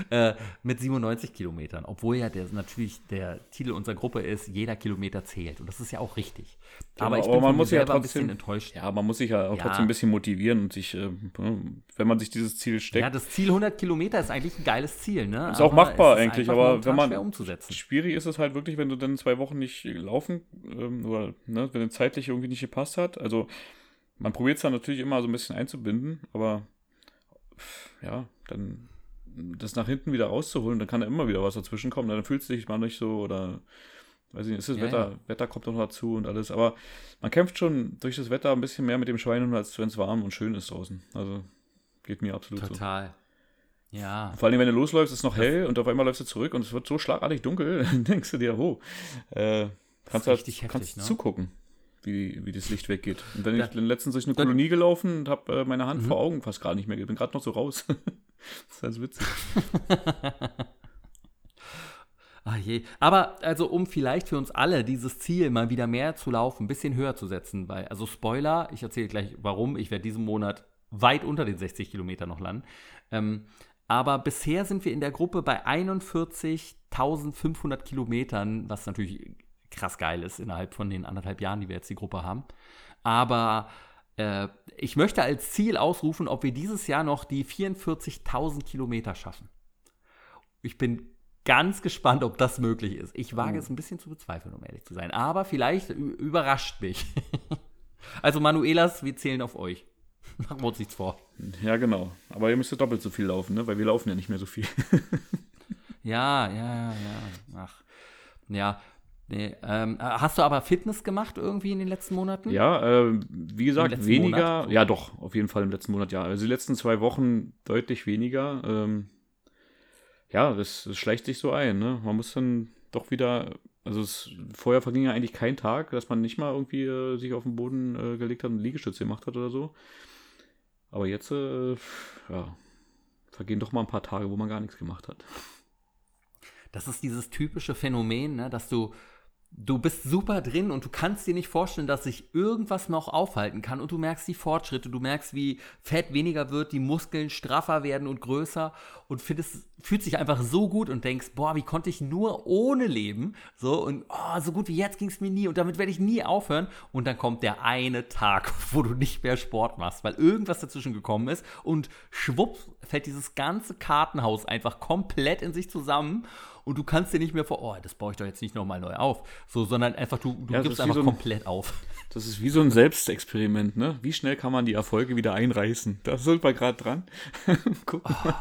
äh, mit 97 Kilometern. Obwohl ja der, natürlich der Titel unserer Gruppe ist, jeder Kilometer zählt. Und das ist ja auch richtig. Genau, aber ich bin aber man muss ja trotzdem, ein bisschen enttäuscht. Ja, man muss sich ja auch ja. trotzdem ein bisschen motivieren und sich, äh, wenn man sich dieses Ziel steckt. Ja, das Ziel 100 Kilometer ist eigentlich ein geiles Ziel, ne? Ist aber auch machbar eigentlich, aber wenn man. Umzusetzen. Schwierig ist es halt wirklich, wenn du dann zwei Wochen nicht laufen ähm, oder ne, wenn es zeitlich irgendwie nicht gepasst hat. Also man probiert es dann natürlich immer so ein bisschen einzubinden, aber ja, dann das nach hinten wieder rauszuholen, dann kann da immer wieder was dazwischen kommen. Dann fühlt es sich mal nicht so oder weiß ich nicht, ist das ja, Wetter, ja. Wetter kommt noch dazu und alles. Aber man kämpft schon durch das Wetter ein bisschen mehr mit dem Schweinehund, als wenn es warm und schön ist draußen. Also Geht mir absolut Total. so. Total. Ja. Vor allem, wenn du losläufst, ist es noch hell und auf einmal läufst du zurück und es wird so schlagartig dunkel, <laughs> dann denkst du dir, oh, äh, kannst du halt, heftig, kannst ne? zugucken, wie, wie das Licht weggeht. Und dann Da- ich letztens durch eine Kolonie gelaufen und habe äh, meine Hand Mhm. vor Augen fast gar nicht mehr. Bin gerade noch so raus. <laughs> das ist ganz witzig. <laughs> Ah je. Aber also um vielleicht für uns alle dieses Ziel mal wieder mehr zu laufen, ein bisschen höher zu setzen, weil, also Spoiler, ich erzähle gleich warum, ich werde diesen Monat weit unter den 60 Kilometern noch landen. Ähm, aber bisher sind wir in der Gruppe bei 41.500 Kilometern, was natürlich krass geil ist innerhalb von den anderthalb Jahren, die wir jetzt die Gruppe haben. Aber äh, ich möchte als Ziel ausrufen, ob wir dieses Jahr noch die 44.000 Kilometer schaffen. Ich bin ganz gespannt, ob das möglich ist. Ich wage Oh. es ein bisschen zu bezweifeln, um ehrlich zu sein. Aber vielleicht überrascht mich. <laughs> also Manuelas, wir zählen auf euch. <laughs> Machen wir uns nichts vor. Ja, genau. Aber ihr müsst doppelt so viel laufen, ne? weil wir laufen ja nicht mehr so viel. <laughs> Ja, ja, ja. Ach, ja. Nee, ähm, hast du aber Fitness gemacht irgendwie in den letzten Monaten? Ja, äh, wie gesagt, weniger. Monat? Ja, doch, auf jeden Fall im letzten Monat, ja. Also die letzten zwei Wochen deutlich weniger. Ähm, ja, das, das schleicht sich so ein. Ne? Man muss dann doch wieder. Also es, vorher verging ja eigentlich kein Tag, dass man nicht mal irgendwie äh, sich auf den Boden äh, gelegt hat und Liegestütze gemacht hat oder so. Aber jetzt, äh, ja, vergehen doch mal ein paar Tage, wo man gar nichts gemacht hat. Das ist dieses typische Phänomen, ne, dass du, du bist super drin und du kannst dir nicht vorstellen, dass sich irgendwas noch aufhalten kann und du merkst die Fortschritte, du merkst, wie Fett weniger wird, die Muskeln straffer werden und größer und findest, fühlt sich einfach so gut und denkst, boah, wie konnte ich nur ohne leben? So und oh, so gut wie jetzt ging es mir nie und damit werde ich nie aufhören. Und dann kommt der eine Tag, <laughs> wo du nicht mehr Sport machst, weil irgendwas dazwischen gekommen ist und schwupp fällt dieses ganze Kartenhaus einfach komplett in sich zusammen und du kannst dir nicht mehr vor, oh, das baue ich doch jetzt nicht nochmal neu auf, so, sondern einfach du, du Ja, das gibst einfach so ein- komplett auf. Das ist wie so ein Selbstexperiment, ne? Wie schnell kann man die Erfolge wieder einreißen? Da sind wir gerade dran. <laughs> Gucken mal,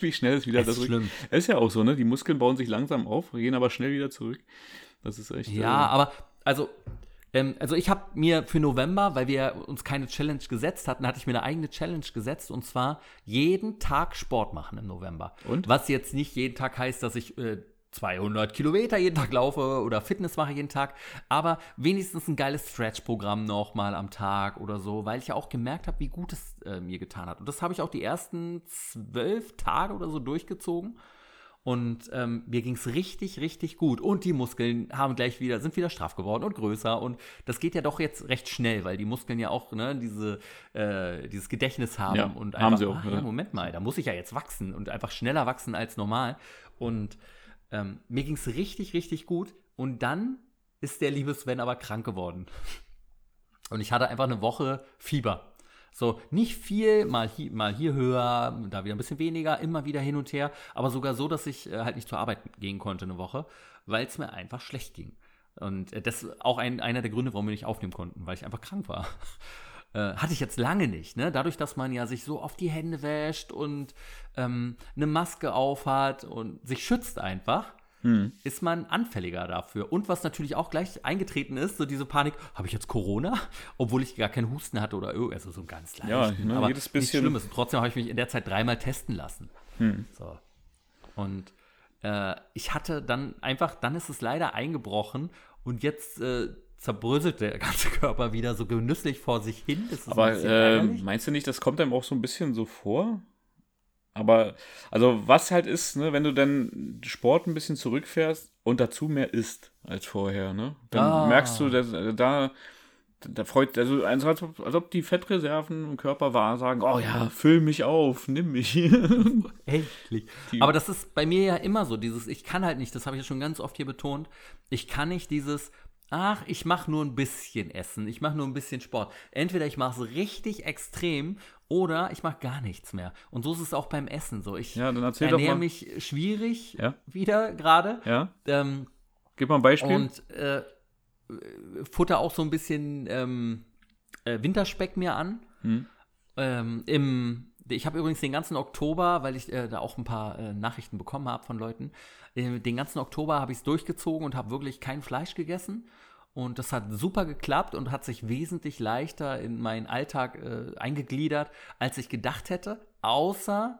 wie schnell es wieder Es ist das schlimm. Ist ja auch so, ne? Die Muskeln bauen sich langsam auf, gehen aber schnell wieder zurück. Das ist echt. Ja, äh, aber also, ähm, also ich habe mir für November, weil wir uns keine Challenge gesetzt hatten, hatte ich mir eine eigene Challenge gesetzt und zwar jeden Tag Sport machen im November. Und? Was jetzt nicht jeden Tag heißt, dass ich äh, 200 Kilometer jeden Tag laufe oder Fitness mache jeden Tag, aber wenigstens ein geiles Stretch-Programm noch mal am Tag oder so, weil ich ja auch gemerkt habe, wie gut es äh, mir getan hat. Und das habe ich auch die ersten zwölf Tage oder so durchgezogen. Und ähm, mir ging es richtig, richtig gut. Und die Muskeln haben gleich wieder, sind wieder straff geworden und größer. Und das geht ja doch jetzt recht schnell, weil die Muskeln ja auch ne, diese, äh, dieses Gedächtnis haben. Ja, und haben einfach, sie auch, ah, ja. Moment mal, da muss ich ja jetzt wachsen und einfach schneller wachsen als normal. Und ähm, mir ging es richtig, richtig gut. Und dann ist der liebe Sven aber krank geworden. Und ich hatte einfach eine Woche Fieber. So, nicht viel, mal hier, mal hier höher, da wieder ein bisschen weniger, immer wieder hin und her, aber sogar so, dass ich äh, halt nicht zur Arbeit gehen konnte eine Woche, weil es mir einfach schlecht ging. Und äh, das ist auch ein, einer der Gründe, warum wir nicht aufnehmen konnten, weil ich einfach krank war. <laughs> Äh, hatte ich jetzt lange nicht, ne? Dadurch, dass man ja sich so oft die Hände wäscht und ähm, eine Maske aufhat und sich schützt einfach, Hm. ist man anfälliger dafür. Und was natürlich auch gleich eingetreten ist, so diese Panik, habe ich jetzt Corona? Obwohl ich gar keinen Husten hatte oder irgendwas, also so ein ganz leicht. Ja, ne, aber jedes nichts bisschen- Schlimmes. Und trotzdem habe ich mich in der Zeit dreimal testen lassen. Hm. So. Und äh, ich hatte dann einfach, dann ist es leider eingebrochen und jetzt äh, zerbröselt der <laughs> ganze Körper wieder so genüsslich vor sich hin. Aber äh, meinst du nicht, das kommt einem auch so ein bisschen so vor? Aber, also, was halt ist, ne, wenn du dann Sport ein bisschen zurückfährst und dazu mehr isst als vorher, ne? Dann Ah. merkst du, dass, äh, da, da freut, also als, als, ob, als ob die Fettreserven im Körper war, sagen, oh ja, füll mich auf, nimm mich. <laughs> Endlich. Aber das ist bei mir ja immer so, dieses, ich kann halt nicht, das habe ich ja schon ganz oft hier betont, ich kann nicht dieses, ach, ich mache nur ein bisschen Essen, ich mache nur ein bisschen Sport. Entweder ich mache es richtig extrem oder ich mache gar nichts mehr. Und so ist es auch beim Essen so. Ich Ja, ernähre mich schwierig Ja. wieder gerade. ja, Ähm, gib mal ein Beispiel. und äh, futter auch so ein bisschen ähm, äh, Winterspeck mir an. Hm. Ähm, im, ich habe übrigens den ganzen Oktober, weil ich äh, da auch ein paar äh, Nachrichten bekommen habe von Leuten, äh, den ganzen Oktober habe ich es durchgezogen und habe wirklich kein Fleisch gegessen. Und das hat super geklappt und hat sich wesentlich leichter in meinen Alltag äh, eingegliedert, als ich gedacht hätte. Außer,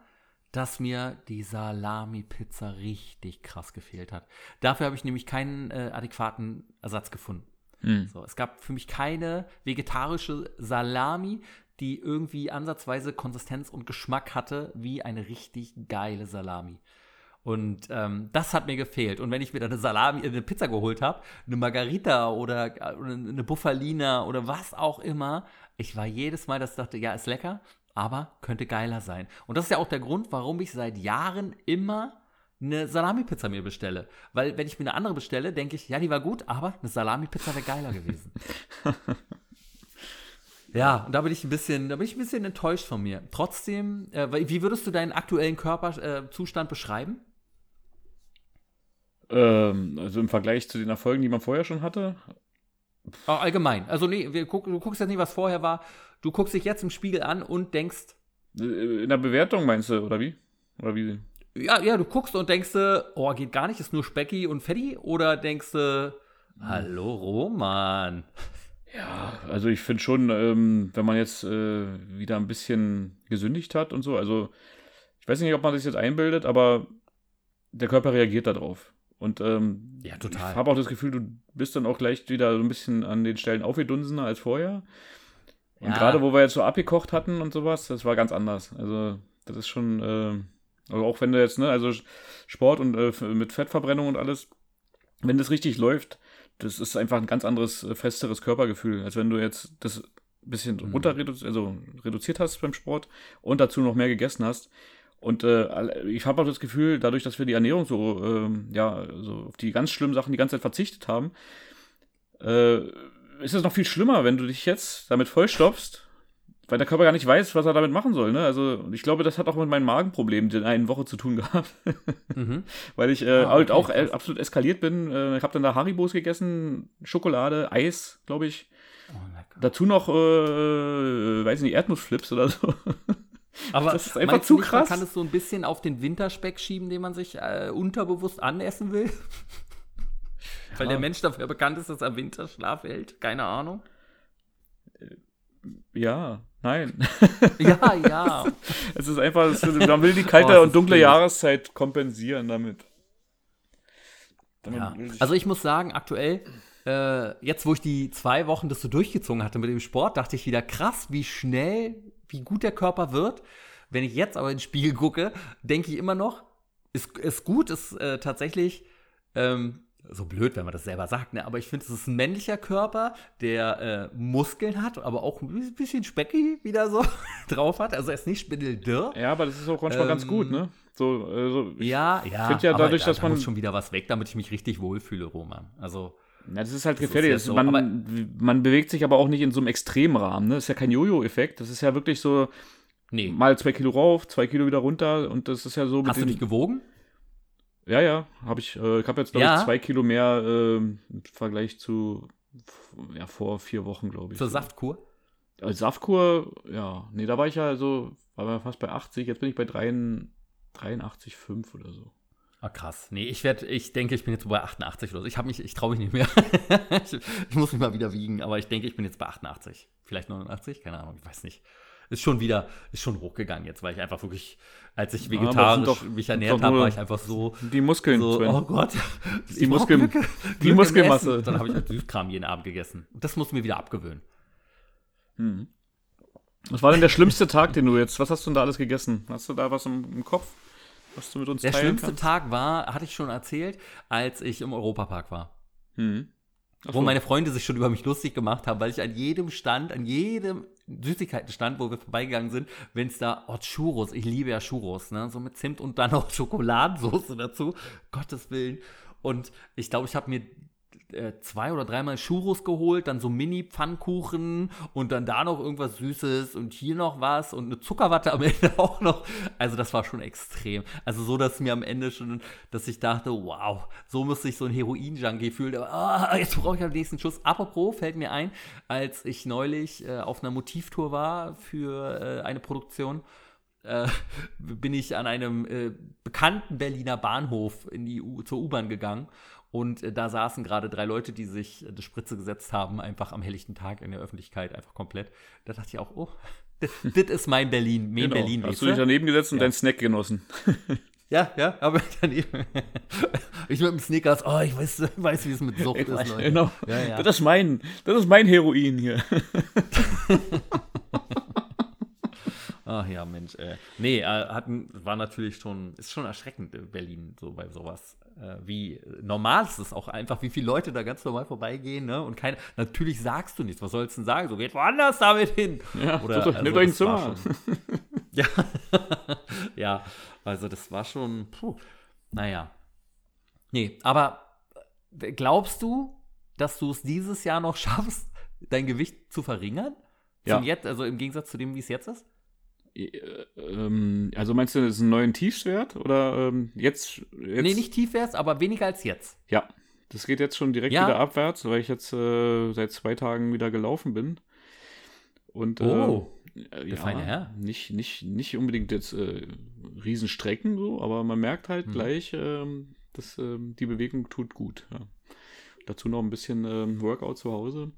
dass mir die Salami-Pizza richtig krass gefehlt hat. Dafür habe ich nämlich keinen äh, adäquaten Ersatz gefunden. Hm. So, es gab für mich keine vegetarische Salami, die irgendwie ansatzweise Konsistenz und Geschmack hatte wie eine richtig geile Salami. Und ähm, das hat mir gefehlt. Und wenn ich mir dann eine Salami, eine Pizza geholt habe, eine Margarita oder, oder eine Buffalina oder was auch immer, ich war jedes Mal, das dachte, ja, ist lecker, aber könnte geiler sein. Und das ist ja auch der Grund, warum ich seit Jahren immer eine Salami-Pizza mir bestelle. Weil wenn ich mir eine andere bestelle, denke ich, ja, die war gut, aber eine Salami-Pizza wäre geiler gewesen. <laughs> ja, und da bin ich ein bisschen, da bin ich ein bisschen enttäuscht von mir. Trotzdem, äh, wie würdest du deinen aktuellen Körperzustand äh, beschreiben? Ähm, also im Vergleich zu den Erfolgen, die man vorher schon hatte? Ah, allgemein. Also nee, wir guck, du guckst jetzt nicht, was vorher war. Du guckst dich jetzt im Spiegel an und denkst. Äh, in der Bewertung meinst du, oder wie? Oder wie? Ja, ja, du guckst und denkst, oh, geht gar nicht, ist nur Specky und Fetti. Oder denkst du, hallo Roman. Ja, also ich finde schon, ähm, wenn man jetzt äh, wieder ein bisschen gesündigt hat und so, also ich weiß nicht, ob man sich jetzt einbildet, aber der Körper reagiert darauf. Und ähm, ja, total. ich habe auch das Gefühl, du bist dann auch gleich wieder so ein bisschen an den Stellen aufgedunsener als vorher. Und ja. gerade wo wir jetzt so abgekocht hatten und sowas, das war ganz anders. Also, das ist schon, äh, also auch wenn du jetzt, ne, also Sport und äh, mit Fettverbrennung und alles, wenn das richtig läuft, das ist einfach ein ganz anderes, äh, festeres Körpergefühl, als wenn du jetzt das ein bisschen mhm. runter reduziert, also reduziert hast beim Sport und dazu noch mehr gegessen hast. Und äh, ich habe auch das Gefühl, dadurch, dass wir die Ernährung so, äh, ja, so auf die ganz schlimmen Sachen die ganze Zeit verzichtet haben, äh, ist es noch viel schlimmer, wenn du dich jetzt damit vollstopfst, weil der Körper gar nicht weiß, was er damit machen soll. Ne? Also ich glaube, das hat auch mit meinen Magenproblemen in einer Woche zu tun gehabt. mhm. <laughs> Weil ich äh, ah, okay, auch krass. absolut eskaliert bin. Äh, ich habe dann da Haribos gegessen, Schokolade, Eis, glaube ich. Oh, Dazu noch, äh, weiß nicht, Erdnussflips oder so. <laughs> Aber das ist einfach zu nicht, krass. Man kann es so ein bisschen auf den Winterspeck schieben, den man sich äh, unterbewusst anessen will. Ja. <laughs> Weil der Mensch dafür bekannt ist, dass er Winterschlaf hält. Keine Ahnung. Äh, ja, nein. <laughs> ja, ja. <laughs> es ist einfach, man will die kalte oh, und dunkle Jahreszeit kompensieren damit. damit ja. Also ich muss sagen, aktuell, äh, jetzt wo ich die zwei Wochen das so durchgezogen hatte mit dem Sport, dachte ich wieder krass, wie schnell wie gut der Körper wird. Wenn ich jetzt aber ins Spiegel gucke, denke ich immer noch, ist, ist gut, ist äh, tatsächlich ähm, so blöd, wenn man das selber sagt, ne? aber ich finde, es ist ein männlicher Körper, der äh, Muskeln hat, aber auch ein bisschen speckig wieder so <laughs> drauf hat. Also er ist nicht spindeldürr. Ja, aber das ist auch manchmal ähm, ganz gut, ne? So, also ja, ja. ja dadurch, da, dass man. muss schon wieder was weg, damit ich mich richtig wohlfühle, Roman. Also. Ja, das ist halt gefährlich. Ist so, man, man bewegt sich aber auch nicht in so einem Extremrahmen. Ne? Das ist ja kein Jojo-Effekt. Das ist ja wirklich so nee. mal zwei Kilo rauf, zwei Kilo wieder runter. Und das ist ja so. Hast du dich gewogen? Ja, ja, habe ich. Äh, ich habe jetzt, glaube ja. ich, zwei Kilo mehr äh, im Vergleich zu ja, vor vier Wochen, glaube ich. Zur Saftkur? Als Saftkur, ja. Nee, da war ich ja so, war fast bei 80, jetzt bin ich bei 83,5 oder so. Ah, krass. Nee, ich werde, ich denke, ich bin jetzt bei 88 oder so. Ich habe mich, ich traue mich nicht mehr. <laughs> ich, ich, muss mich mal wieder wiegen, aber ich denke, ich bin jetzt bei 88. Vielleicht 89, keine Ahnung, ich weiß nicht. Ist schon wieder, ist schon hochgegangen jetzt, weil ich einfach wirklich, als ich vegetarisch doch, mich ernährt habe, war ich einfach so. Die Muskeln, so, Oh Gott. Die, Muskeln, Glücke, die Muskelmasse. Dann habe ich halt <laughs> Süßkram jeden Abend gegessen. Das muss mir wieder abgewöhnen. Hm. Was war denn der schlimmste Tag, den du jetzt, was hast du denn da alles gegessen? Hast du da was im, im Kopf? Was du mit uns Der schlimmste kannst? Tag war, hatte ich schon erzählt, als ich im Europapark war. Hm. Wo meine Freunde sich schon über mich lustig gemacht haben, weil ich an jedem Stand, an jedem Süßigkeitenstand, wo wir vorbeigegangen sind, wenn es da, oh, Churros, ich liebe ja Churros, ne, so mit Zimt und dann noch <laughs> Schokoladensauce dazu, Gottes Willen. Und ich glaube, ich habe mir äh, zwei oder dreimal Churros geholt, dann so Mini-Pfannkuchen und dann da noch irgendwas Süßes und hier noch was und eine Zuckerwatte am <laughs> Ende auch noch. Also das war schon extrem. Also so, dass mir am Ende schon, dass ich dachte, wow, so muss sich so ein Heroin-Junkie fühlen. Aber, oh, jetzt brauche ich am nächsten Schuss. Apropos, fällt mir ein, als ich neulich äh, auf einer Motivtour war für äh, eine Produktion, äh, bin ich an einem äh, bekannten Berliner Bahnhof in die U zur U-Bahn gegangen und äh, da saßen gerade drei Leute, die sich eine Spritze gesetzt haben, einfach am helllichten Tag in der Öffentlichkeit, einfach komplett. Da dachte ich auch, oh, <laughs> das ist mein Berlin, mein Genau. Berlin. Hast du dich daneben gesetzt und Ja. deinen Snack genossen? <laughs> Ja, ja, aber <laughs> daneben. ich mit dem Snickers, oh, ich weiß, weiß wie es mit Sucht ist, Leute. Genau. Ja, ja. Das ist mein, das ist mein Heroin hier. Ach ja, Mensch, ey. Nee, äh, hatten, war natürlich schon, ist schon erschreckend in Berlin, so bei sowas. Äh, wie normal ist es auch einfach, wie viele Leute da ganz normal vorbeigehen, ne? Und keine, natürlich sagst du nichts. Was sollst du denn sagen? So, geht woanders damit hin. Ja, Oder, sucht euch- nehmt euch ein Zimmer. schon- <laughs> ja. ja, also das war schon, puh, naja. Nee, aber äh, glaubst du, dass du es dieses Jahr noch <laughs> schaffst, dein Gewicht zu verringern? Ja. Jetzt, also im Gegensatz zu dem, wie es jetzt ist? Äh, ähm, also meinst du, das ist ein neuen Tiefstwert? Oder ähm, jetzt, jetzt? Nee, nicht tief wärst, aber weniger als jetzt. Ja, das geht jetzt schon direkt Ja. wieder abwärts, weil ich jetzt äh, seit zwei Tagen wieder gelaufen bin. Und Oh, äh, der feine Herr. Nicht, nicht, nicht unbedingt jetzt äh, Riesenstrecken so, aber man merkt halt Hm. gleich, ähm, dass ähm, die Bewegung tut gut. Ja. Dazu noch ein bisschen ähm, Workout zu Hause.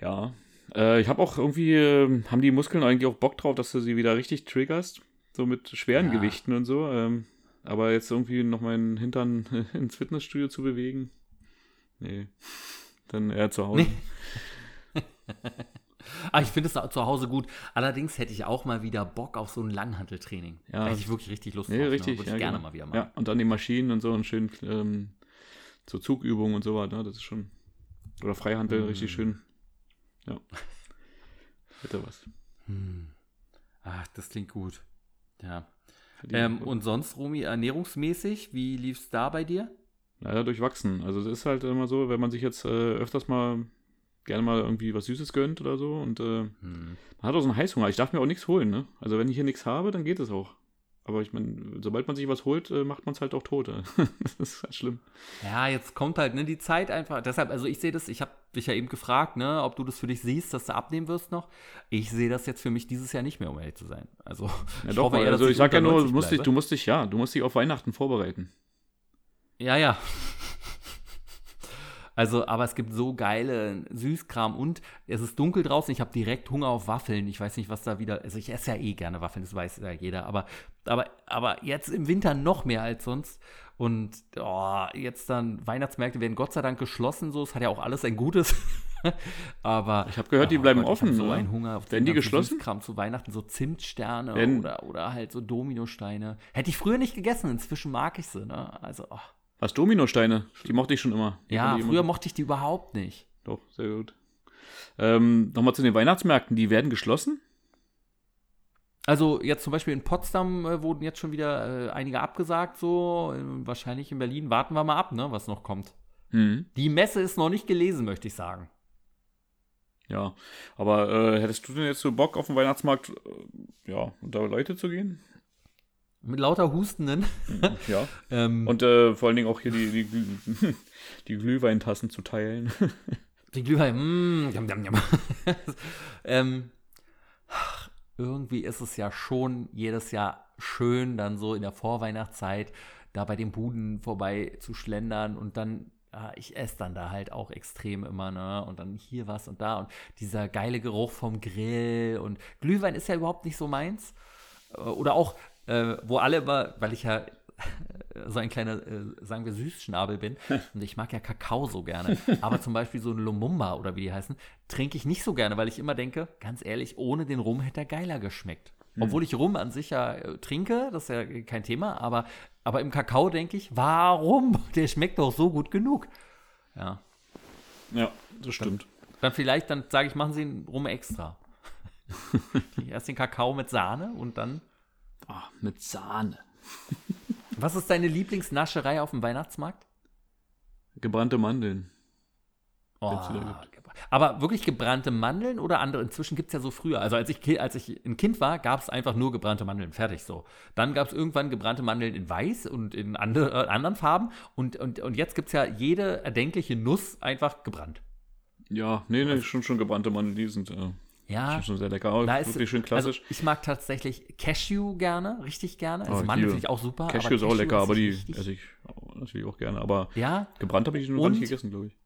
Ja. Äh, ich habe auch irgendwie, ähm, haben die Muskeln eigentlich auch Bock drauf, dass du sie wieder richtig triggerst. So mit schweren Ja. Gewichten und so. Ähm, aber jetzt irgendwie noch meinen Hintern <laughs> ins Fitnessstudio zu bewegen. Nee. Dann eher zu Hause. Nee. <laughs> Ah, ich finde es zu Hause gut. Allerdings hätte ich auch mal wieder Bock auf so ein Langhanteltraining. Ja. Da hätte ich wirklich richtig Lust Nee, drauf. richtig. Ne? Würde ich ja, gerne genau. mal wieder machen. Ja, und dann die Maschinen und so und schön ähm, zur Zugübung und so weiter. Ne? Das ist schon. Oder Freihandel, Mhm. richtig schön. Ja. <laughs> Hätte was. Hm. Ach, das klingt gut. Ja. Ähm, und sonst, Romy, ernährungsmäßig, wie lief es da bei dir? Naja, durchwachsen. Also es ist halt immer so, wenn man sich jetzt äh, öfters mal gerne mal irgendwie was Süßes gönnt oder so und äh, Hm. man hat auch so einen Heißhunger. Ich darf mir auch nichts holen, ne? Also wenn ich hier nichts habe, dann geht es auch. Aber ich meine, sobald man sich was holt, äh, macht man es halt auch tot. <laughs> das ist halt schlimm. Ja, jetzt kommt halt ne, die Zeit einfach. Deshalb, also ich sehe das, ich habe dich ja eben gefragt, ne, ob du das für dich siehst, dass du abnehmen wirst noch. Ich sehe das jetzt für mich dieses Jahr nicht mehr, um ehrlich zu sein. Also, Ja, ich doch, hoffe eher, dass also ich sag ja nur, du 90 musst, dich, du musst dich, ja, du musst dich auf Weihnachten vorbereiten. Ja, ja. Also, aber es gibt so geile Süßkram und es ist dunkel draußen. Ich habe direkt Hunger auf Waffeln. Ich weiß nicht, was da wieder. Also, ich esse ja eh gerne Waffeln, das weiß ja jeder. Aber, aber, aber jetzt im Winter noch mehr als sonst. Und oh, jetzt dann, Weihnachtsmärkte werden Gott sei Dank geschlossen. So, es hat ja auch alles ein Gutes. <laughs> aber. Ich habe gehört, die oh bleiben Gott, offen. Ich so ne? einen Hunger auf Werden die geschlossen? Süßkram zu Weihnachten, so Zimtsterne oder, oder halt so Dominosteine. Hätte ich früher nicht gegessen, inzwischen mag ich sie. Ne? Also, oh. Was, Dominosteine? Die mochte ich schon immer. Die Ja, früher immer- mochte ich die überhaupt nicht. Doch, sehr gut. Ähm, Nochmal zu den Weihnachtsmärkten, die werden geschlossen? Also jetzt zum Beispiel in Potsdam äh, wurden jetzt schon wieder äh, einige abgesagt, so. Äh, wahrscheinlich in Berlin. Warten wir mal ab, ne, was noch kommt. Hm. Die Messe ist noch nicht gelesen, möchte ich sagen. Ja, aber äh, hättest du denn jetzt so Bock auf den Weihnachtsmarkt, äh, ja, unter Leute zu gehen? Mit lauter Hustenden. Ja. <laughs> ähm, Und äh, vor allen Dingen auch hier die, die, Glüh- <laughs> die Glühweintassen zu teilen. <laughs> die Glühwein, mm, jam, jam, jam. ähm, ach, irgendwie ist es ja schon jedes Jahr schön, dann so in der Vorweihnachtszeit da bei den Buden vorbei zu schlendern und dann, ja, ich esse dann da halt auch extrem immer, ne? Und dann hier was und da und dieser geile Geruch vom Grill und Glühwein ist ja überhaupt nicht so meins. Äh, Oder auch, äh, wo alle immer, weil ich ja so ein kleiner, äh, sagen wir, Süßschnabel bin. <laughs> Und ich mag ja Kakao so gerne. Aber zum Beispiel so ein Lumumba oder wie die heißen, trinke ich nicht so gerne, weil ich immer denke, ganz ehrlich, ohne den Rum hätte er geiler geschmeckt. Obwohl ich Rum an sich ja äh, trinke, das ist ja kein Thema, aber, aber im Kakao denke ich, warum? <laughs> Der schmeckt doch so gut genug. Ja. ja, das stimmt. Dann vielleicht, dann sage ich, machen Sie einen Rum extra. <laughs> Erst den Kakao mit Sahne und dann. Ah, mit Sahne. Was ist deine Lieblingsnascherei auf dem Weihnachtsmarkt? Gebrannte Mandeln. Oh, aber wirklich gebrannte Mandeln oder andere? Inzwischen gibt es ja so früher. Also als ich, als ich ein Kind war, gab es einfach nur gebrannte Mandeln. Fertig so. Dann gab es irgendwann gebrannte Mandeln in weiß und in andere, äh, anderen Farben. Und, und, und jetzt gibt es ja jede erdenkliche Nuss einfach gebrannt. Ja, nee, nee, schon, schon gebrannte Mandeln, die sind, äh, Ja. Schon sehr lecker. Oh, Da ist- wirklich schön klassisch. Also ich mag tatsächlich Cashew gerne, richtig gerne. Also Oh, ich Mandel finde ich auch super. Cashew aber ist auch lecker, esse aber die richtig- esse ich auch- natürlich auch gerne. Aber Ja, gebrannt habe ich noch nicht gegessen, glaube ich.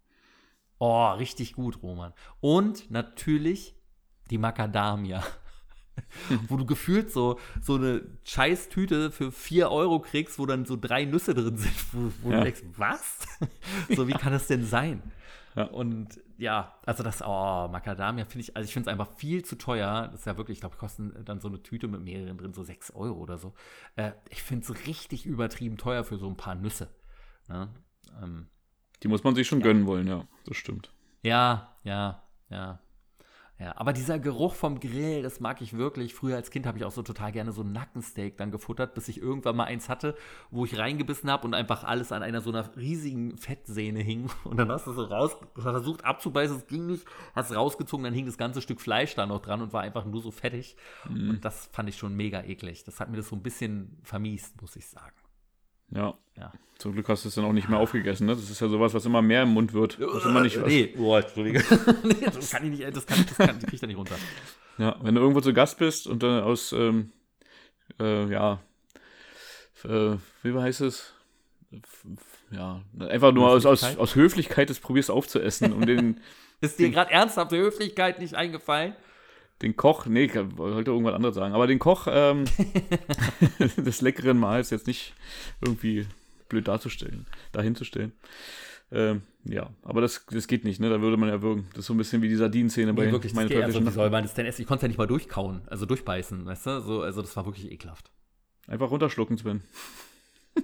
oh, richtig gut, Roman. Und natürlich die Macadamia. <laughs> wo du gefühlt so, so eine Scheißtüte für 4 Euro kriegst, wo dann so drei Nüsse drin sind, wo, wo Ja. du denkst, was? <laughs> so, wie kann das denn sein? Ja. Und ja, also das, oh, Macadamia finde ich, also ich finde es einfach viel zu teuer. Das ist ja wirklich, ich glaube, kosten dann so eine Tüte mit mehreren drin, so 6 Euro oder so. Äh, ich finde es richtig übertrieben teuer für so ein paar Nüsse. Ne? Ähm, Die muss man sich schon gönnen wollen, ja. Das stimmt. ja, ja, ja. Ja, aber dieser Geruch vom Grill, das mag ich wirklich. Früher als Kind habe ich auch so total gerne so ein Nackensteak dann gefuttert, bis ich irgendwann mal eins hatte, wo ich reingebissen habe und einfach alles an einer so einer riesigen Fettsehne hing. Und dann hast du so raus, versucht abzubeißen, es ging nicht, hast rausgezogen, dann hing das ganze Stück Fleisch da noch dran und war einfach nur so fettig. Und das fand ich schon mega eklig. Das hat mir das so ein bisschen vermiest, muss ich sagen. Ja. Ja. Zum Glück hast du es dann auch nicht mehr aufgegessen, ne? Das ist ja sowas, was immer mehr im Mund wird. Was immer nicht was. nee, oh, Entschuldige. <laughs> nee, das kann ich nicht, das kann, das kann, krieg ich da nicht runter. Ja, wenn du irgendwo zu Gast bist und dann aus, ähm, äh, ja, äh, wie heißt es? Ja, einfach nur aus, aus, Höflichkeit? aus Höflichkeit das probierst aufzuessen und den, <laughs> Ist dir gerade ernsthafte Höflichkeit nicht eingefallen? Den Koch, nee, ich wollte irgendwas anderes sagen, aber den Koch ähm, <laughs> <laughs> des leckeren Mahls jetzt nicht irgendwie blöd darzustellen, dahinzustellen. Ähm, ja, aber das, das geht nicht, ne? Da würde man ja würgen. Das ist so ein bisschen wie die Sardinenszene bei Nee, wirklich, das meine also, wie soll man das denn essen? Ich konnte es ja nicht mal durchkauen, also durchbeißen, weißt du? So, also das war wirklich ekelhaft. Einfach runterschlucken, Sven. <laughs>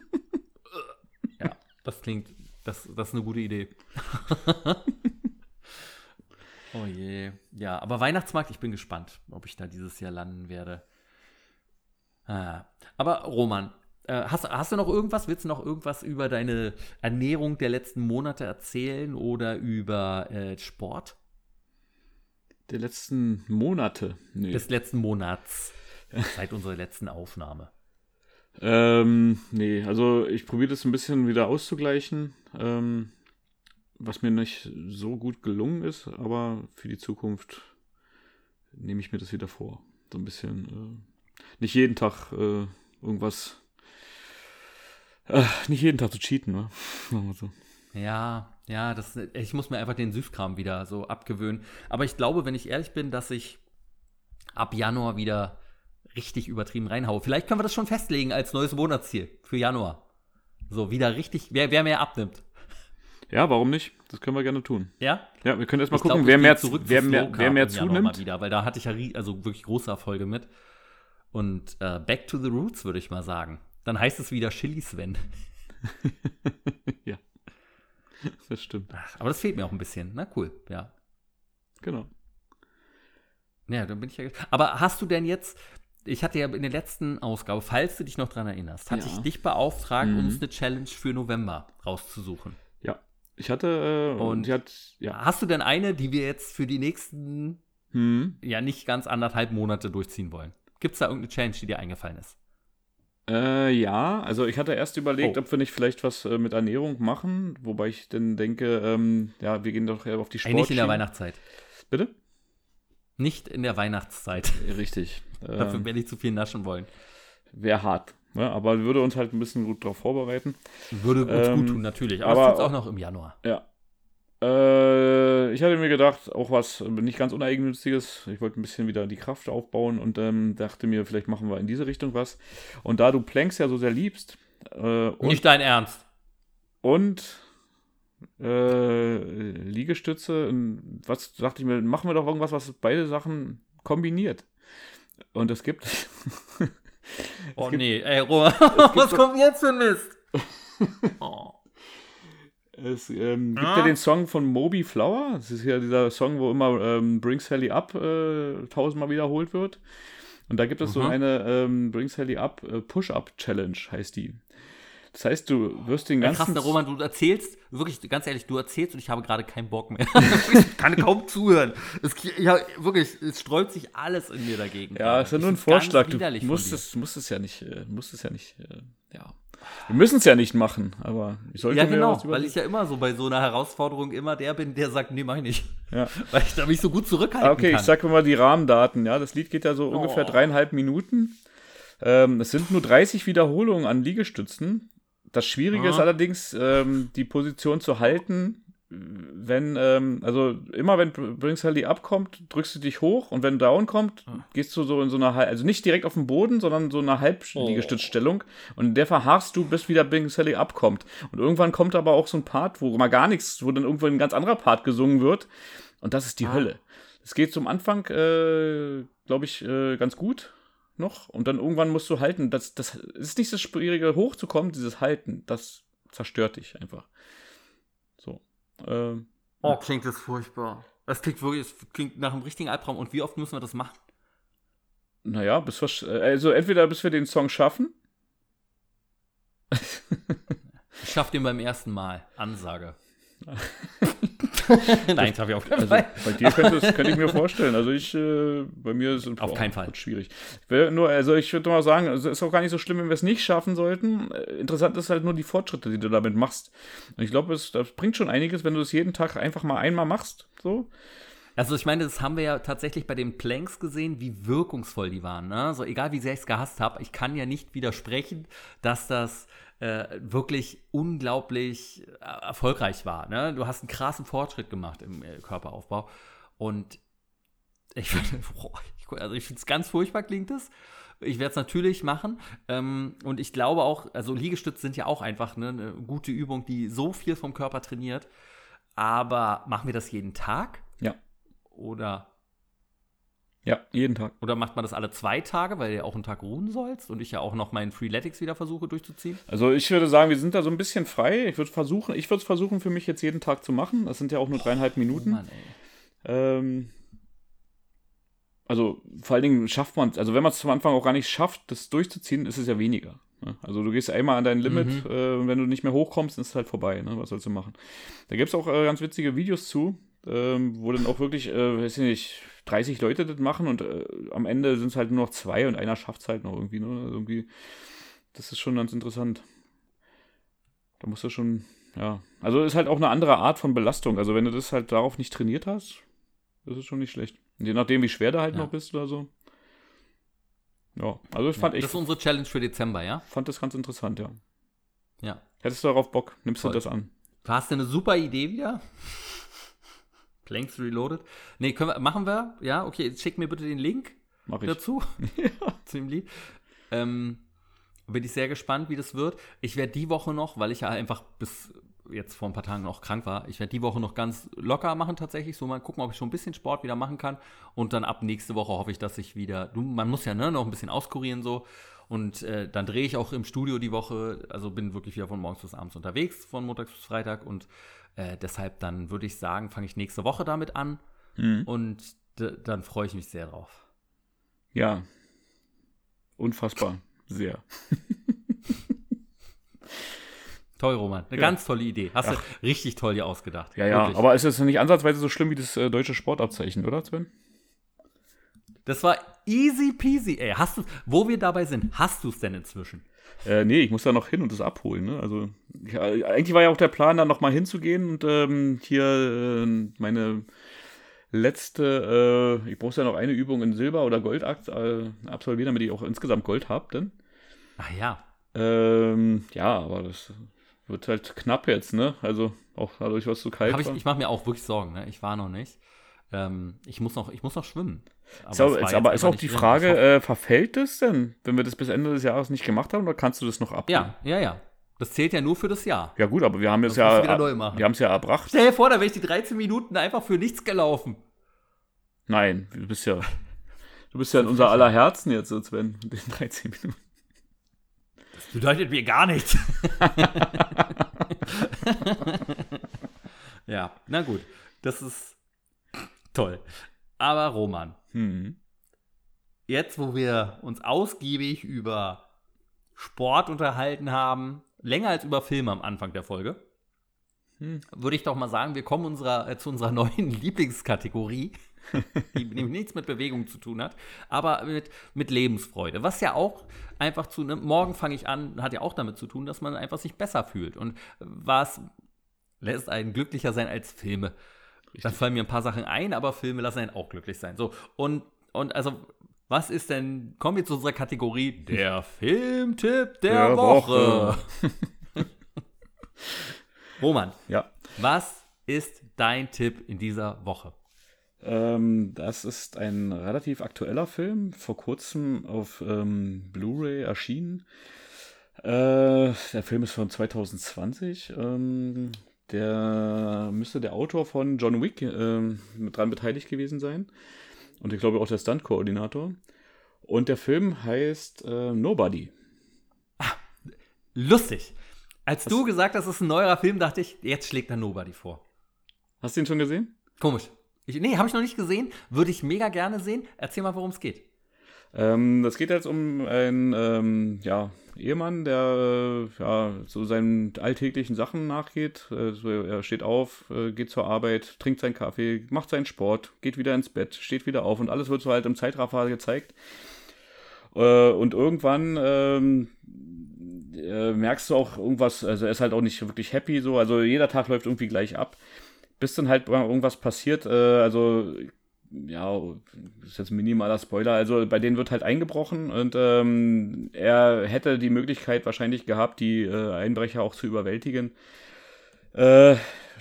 Ja, das klingt, das, das ist eine gute Idee. Oh je. Ja, aber Weihnachtsmarkt, ich bin gespannt, ob ich da dieses Jahr landen werde. Ah. Aber Roman, äh, hast, hast du noch irgendwas? Willst du noch irgendwas über deine Ernährung der letzten Monate erzählen oder über äh, Sport Der letzten Monate. Nee. des letzten Monats seit unserer letzten Aufnahme? Ähm, nee, also ich probiere das ein bisschen wieder auszugleichen, ähm, was mir nicht so gut gelungen ist, aber für die Zukunft nehme ich mir das wieder vor. So ein bisschen, äh, nicht jeden Tag äh, irgendwas, äh, nicht jeden Tag zu cheaten, ne? <laughs> So. Ja, ja, das, ich muss mir einfach den Süßkram wieder so abgewöhnen. Aber ich glaube, wenn ich ehrlich bin, dass ich ab Januar wieder richtig übertrieben reinhaue. Vielleicht können wir das schon festlegen als neues Monatsziel für Januar. So, wieder richtig, wer, wer mehr abnimmt. Ja, warum nicht? Das können wir gerne tun. Ja? Ja, wir können erstmal gucken, glaub, wer, mehr, zurück zu wer, mehr, wer mehr zunimmt. Mal wieder, weil da hatte ich ja also wirklich große Erfolge mit. Und äh, back to the roots, würde ich mal sagen. Dann heißt es wieder Chili Sven. <laughs> ja, das stimmt. Ach, aber das fehlt mir auch ein bisschen. Na cool, ja. Genau. Ja, dann bin ich ja. Aber hast du denn jetzt, ich hatte ja in der letzten Ausgabe, falls du dich noch dran erinnerst, hatte Ja. ich dich beauftragt, Mhm. uns eine Challenge für November rauszusuchen. Ich hatte, äh, Und- hat, ja. Hast du denn eine, die wir jetzt für die nächsten, Hm. ja nicht ganz anderthalb Monate durchziehen wollen? Gibt es da irgendeine Challenge, die dir eingefallen ist? Äh, ja, also ich hatte erst überlegt, Oh. ob wir nicht vielleicht was äh, mit Ernährung machen, wobei ich dann denke, ähm, ja, wir gehen doch eher auf die Ey, Sport. nicht in der Weihnachtszeit. Bitte? Nicht in der Weihnachtszeit. Richtig. <laughs> Dafür Ähm, werde ich zu viel naschen wollen. Wäre hart. Ne? Aber würde uns halt ein bisschen gut darauf vorbereiten. Würde uns Ähm, gut tun, natürlich. Aber, aber es tut's auch noch im Januar. Ja. Äh, ich hatte mir gedacht, auch was nicht ganz uneigennütziges. Ich wollte ein bisschen wieder die Kraft aufbauen und ähm, dachte mir, vielleicht machen wir in diese Richtung was. Und da du Planks ja so sehr liebst äh, und, Nicht dein Ernst. und äh, Liegestütze, und was dachte ich mir, machen wir doch irgendwas, was beide Sachen kombiniert. Und es gibt. <laughs> <laughs> Oh gibt- nee, <laughs> ey, Roman, <laughs> was doch- kommt jetzt für ein Mist? Oh. Es ähm, gibt Ah. ja den Song von Moby Flower. Das ist ja dieser Song, wo immer ähm, Bring Sally Up äh, tausendmal wiederholt wird. Und da gibt es so Mhm. eine ähm, Bring Sally Up äh, Push-Up Challenge, heißt die. Das heißt, du wirst den Ja, ganzen. krass, der Roman, du erzählst, wirklich, ganz ehrlich, du erzählst und ich habe gerade keinen Bock mehr. <laughs> ich kann kaum zuhören. Es, ja, wirklich, es sträubt sich alles in mir dagegen. ja, ist ja nur ein Vorschlag. Du musst es, musst es ja nicht, äh, musst es ja nicht, äh, ja. Wir müssen es ja nicht machen, aber ich sollte Ja, genau, weil ich ja immer so bei so einer Herausforderung immer der bin, der sagt, nee, mach ich nicht. Ja. <laughs> Weil ich da mich so gut zurückhalten Ah, Okay, kann. ich sag mir mal die Rahmendaten. Ja, das Lied geht ja so Oh. ungefähr dreieinhalb Minuten. Ähm, es sind nur 30 Wiederholungen an Liegestützen. Das Schwierige Ah. ist allerdings, ähm, die Position zu halten. Wenn, ähm, also immer wenn Bring Sally abkommt, drückst du dich hoch und wenn Down kommt, gehst du so in so einer, also nicht direkt auf den Boden, sondern so eine Halbliegestützstellung und in der verharrst du, bis wieder Bring Sally abkommt. Und irgendwann kommt aber auch so ein Part, wo mal gar nichts, wo dann irgendwann ein ganz anderer Part gesungen wird und das ist die Ah. Hölle. Es geht zum Anfang, äh, glaube ich, äh, ganz gut noch. Und dann irgendwann musst du halten. Das, das ist nicht das Schwierige, hochzukommen, dieses Halten. Das zerstört dich einfach. So. Ähm, Oh, klingt das furchtbar. Das klingt wirklich, das klingt nach einem richtigen Albtraum. Und wie oft müssen wir das machen? naja, bis wir, also entweder bis wir den Song schaffen. Ich schaff den beim ersten Mal. Ansage. <laughs> Nein, das habe ich auf keinen Also Fall. bei dir könnte, es, <laughs> könnte ich mir vorstellen. Also ich, äh, bei mir ist es Auf keinen Fall. schwierig. Nur, also ich würde mal sagen, es ist auch gar nicht so schlimm, wenn wir es nicht schaffen sollten. Äh, Interessant ist halt nur die Fortschritte, die du damit machst. Und ich glaube, es das bringt schon einiges, wenn du es jeden Tag einfach mal einmal machst. So. Also ich meine, das haben wir ja tatsächlich bei den Planks gesehen, wie wirkungsvoll die waren. Ne? Also egal wie sehr ich es gehasst habe, ich kann ja nicht widersprechen, dass das äh, wirklich unglaublich äh, erfolgreich war. Ne? Du hast einen krassen Fortschritt gemacht im äh, Körperaufbau. Und ich finde <laughs> also ich finde es ganz furchtbar, klingt es. Ich werde es natürlich machen. Ähm, und ich glaube auch, also Liegestütze sind ja auch einfach ne, eine gute Übung, die so viel vom Körper trainiert. Aber machen wir das jeden Tag? Ja. Oder, Ja, jeden Tag. oder macht man das alle zwei Tage, weil du ja auch einen Tag ruhen sollst und ich ja auch noch meinen Freeletics wieder versuche durchzuziehen? Also ich würde sagen, wir sind da so ein bisschen frei. Ich würde versuchen, ich würde es versuchen, für mich jetzt jeden Tag zu machen. Das sind ja auch nur dreieinhalb Minuten. Oh Mann. Ähm, also vor allen Dingen schafft man also wenn man es zum Anfang auch gar nicht schafft, das durchzuziehen, ist es ja weniger. ne? Also du gehst einmal an dein Limit Mhm. äh, und wenn du nicht mehr hochkommst, ist es halt vorbei. Ne? Was sollst du machen? Da gibt es auch äh, ganz witzige Videos zu, ähm, wo dann auch wirklich, äh, weiß ich nicht, 30 Leute das machen und äh, am Ende sind es halt nur noch zwei und einer schafft es halt noch irgendwie. Ne? Also irgendwie. Das ist schon ganz interessant. Da musst du schon, ja. Also ist halt auch eine andere Art von Belastung. Also wenn du das halt darauf nicht trainiert hast, das ist schon nicht schlecht. Und je nachdem, wie schwer du halt Ja. noch bist oder so. Ja, also ich fand, das ich ist unsere Challenge für Dezember, ja? fand das ganz interessant, ja. Ja. Hättest du darauf Bock, nimmst Voll. du das an. Du hast eine super Idee wieder. Planks Reloaded. Nee, können wir, machen wir? Ja, okay, schick mir bitte den Link Mach ich. dazu. <laughs> <laughs> zu dem Lied. Ähm, bin ich sehr gespannt, wie das wird. Ich werde die Woche noch, weil ich ja einfach bis jetzt vor ein paar Tagen noch krank war, ich werde die Woche noch ganz locker machen tatsächlich. So mal gucken, ob ich schon ein bisschen Sport wieder machen kann. Und dann ab nächste Woche hoffe ich, dass ich wieder. Du, man muss ja ne, noch ein bisschen auskurieren so. Und äh, dann drehe ich auch im Studio die Woche. Also bin wirklich wieder von morgens bis abends unterwegs, von Montags bis Freitag. Und äh, deshalb dann würde ich sagen, fange ich nächste Woche damit an. Mhm. Und dann freue ich mich sehr drauf. Ja. Unfassbar. Sehr. <laughs> Toll, Roman. Eine Ja. ganz tolle Idee. Hast du richtig toll dir ausgedacht. Ja, ja, Wirklich. aber ist es nicht ansatzweise so schlimm wie das äh, deutsche Sportabzeichen, oder, Sven? Das war easy peasy. Ey, hast du, wo wir dabei sind, hast du es denn inzwischen? Äh, nee, ich muss da noch hin und das abholen. Ne? Also, ja, eigentlich war ja auch der Plan, da noch mal hinzugehen und ähm, hier äh, meine letzte, äh, ich brauche ja noch eine Übung in Silber oder Gold äh, absolvieren, damit ich auch insgesamt Gold habe, dann. Ach ja. Ähm, ja, aber das wird halt knapp jetzt, ne? Also auch dadurch, was so kalt Hab ich war. ich mache mir auch wirklich Sorgen. Ne? Ich war noch nicht. Ähm, ich, muss noch ich muss noch schwimmen. Aber, ist, jetzt aber ist auch die. Frage, äh, verfällt es denn, wenn wir das bis Ende des Jahres nicht gemacht haben, oder kannst du das noch abgeben? ja, ja, ja. Das zählt ja nur für das Jahr. Ja gut, aber wir haben es Das ja, wieder neu machen. wir haben es ja erbracht. Stell dir vor, da wäre ich die 13 Minuten einfach für nichts gelaufen. Nein, du bist ja, <laughs> du bist ja in unser aller Herzen jetzt, so Sven, mit den 13 Minuten. Das bedeutet mir gar nichts. <laughs> <laughs> ja, na gut. Das ist toll. Aber Roman, Hm. jetzt, wo wir uns ausgiebig über Sport unterhalten haben, länger als über Filme am Anfang der Folge, hm. würde ich doch mal sagen, wir kommen unserer, äh, zu unserer <laughs> neuen Lieblingskategorie, die <laughs> nämlich nichts mit Bewegung zu tun hat, aber mit, mit Lebensfreude. Was ja auch einfach zu, ne, morgen fange ich an, hat ja auch damit zu tun, dass man einfach sich besser fühlt. Und was lässt einen glücklicher sein als Filme? Richtig. Da fallen mir ein paar Sachen ein, aber Filme lassen einen auch glücklich sein. So, und, und also was ist denn, kommen wir zu unserer Kategorie der Filmtipp der, der Woche. Woche. <laughs> Roman, ja. was ist dein Tipp in dieser Woche? Ähm, das ist ein relativ aktueller Film, vor kurzem auf ähm, Blu-ray erschienen. Äh, der Film ist von 2020. Ähm, der müsste der Autor von John Wick äh, mit dran beteiligt gewesen sein. Und ich glaube auch der Stunt-Koordinator. Und der Film heißt äh, Nobody. Ah, lustig. Als Was? du gesagt hast, es ist ein neuerer Film, dachte ich, jetzt schlägt er Nobody vor. Hast du ihn schon gesehen? Komisch. Ich, nee, habe ich noch nicht gesehen. Würde ich mega gerne sehen. Erzähl mal, worum es geht. Ähm, das geht jetzt um einen ähm, ja, Ehemann, der äh, ja, so seinen alltäglichen Sachen nachgeht. Also er steht auf, äh, geht zur Arbeit, trinkt seinen Kaffee, macht seinen Sport, geht wieder ins Bett, steht wieder auf und alles wird so halt im Zeitraffer gezeigt. Äh, und irgendwann ähm, äh, merkst du auch irgendwas, also er ist halt auch nicht wirklich happy so, also jeder Tag läuft irgendwie gleich ab. Bis dann halt irgendwas passiert, äh, also ja, ist jetzt ein minimaler Spoiler, also bei denen wird halt eingebrochen und ähm, er hätte die Möglichkeit wahrscheinlich gehabt, die äh, Einbrecher auch zu überwältigen. Äh,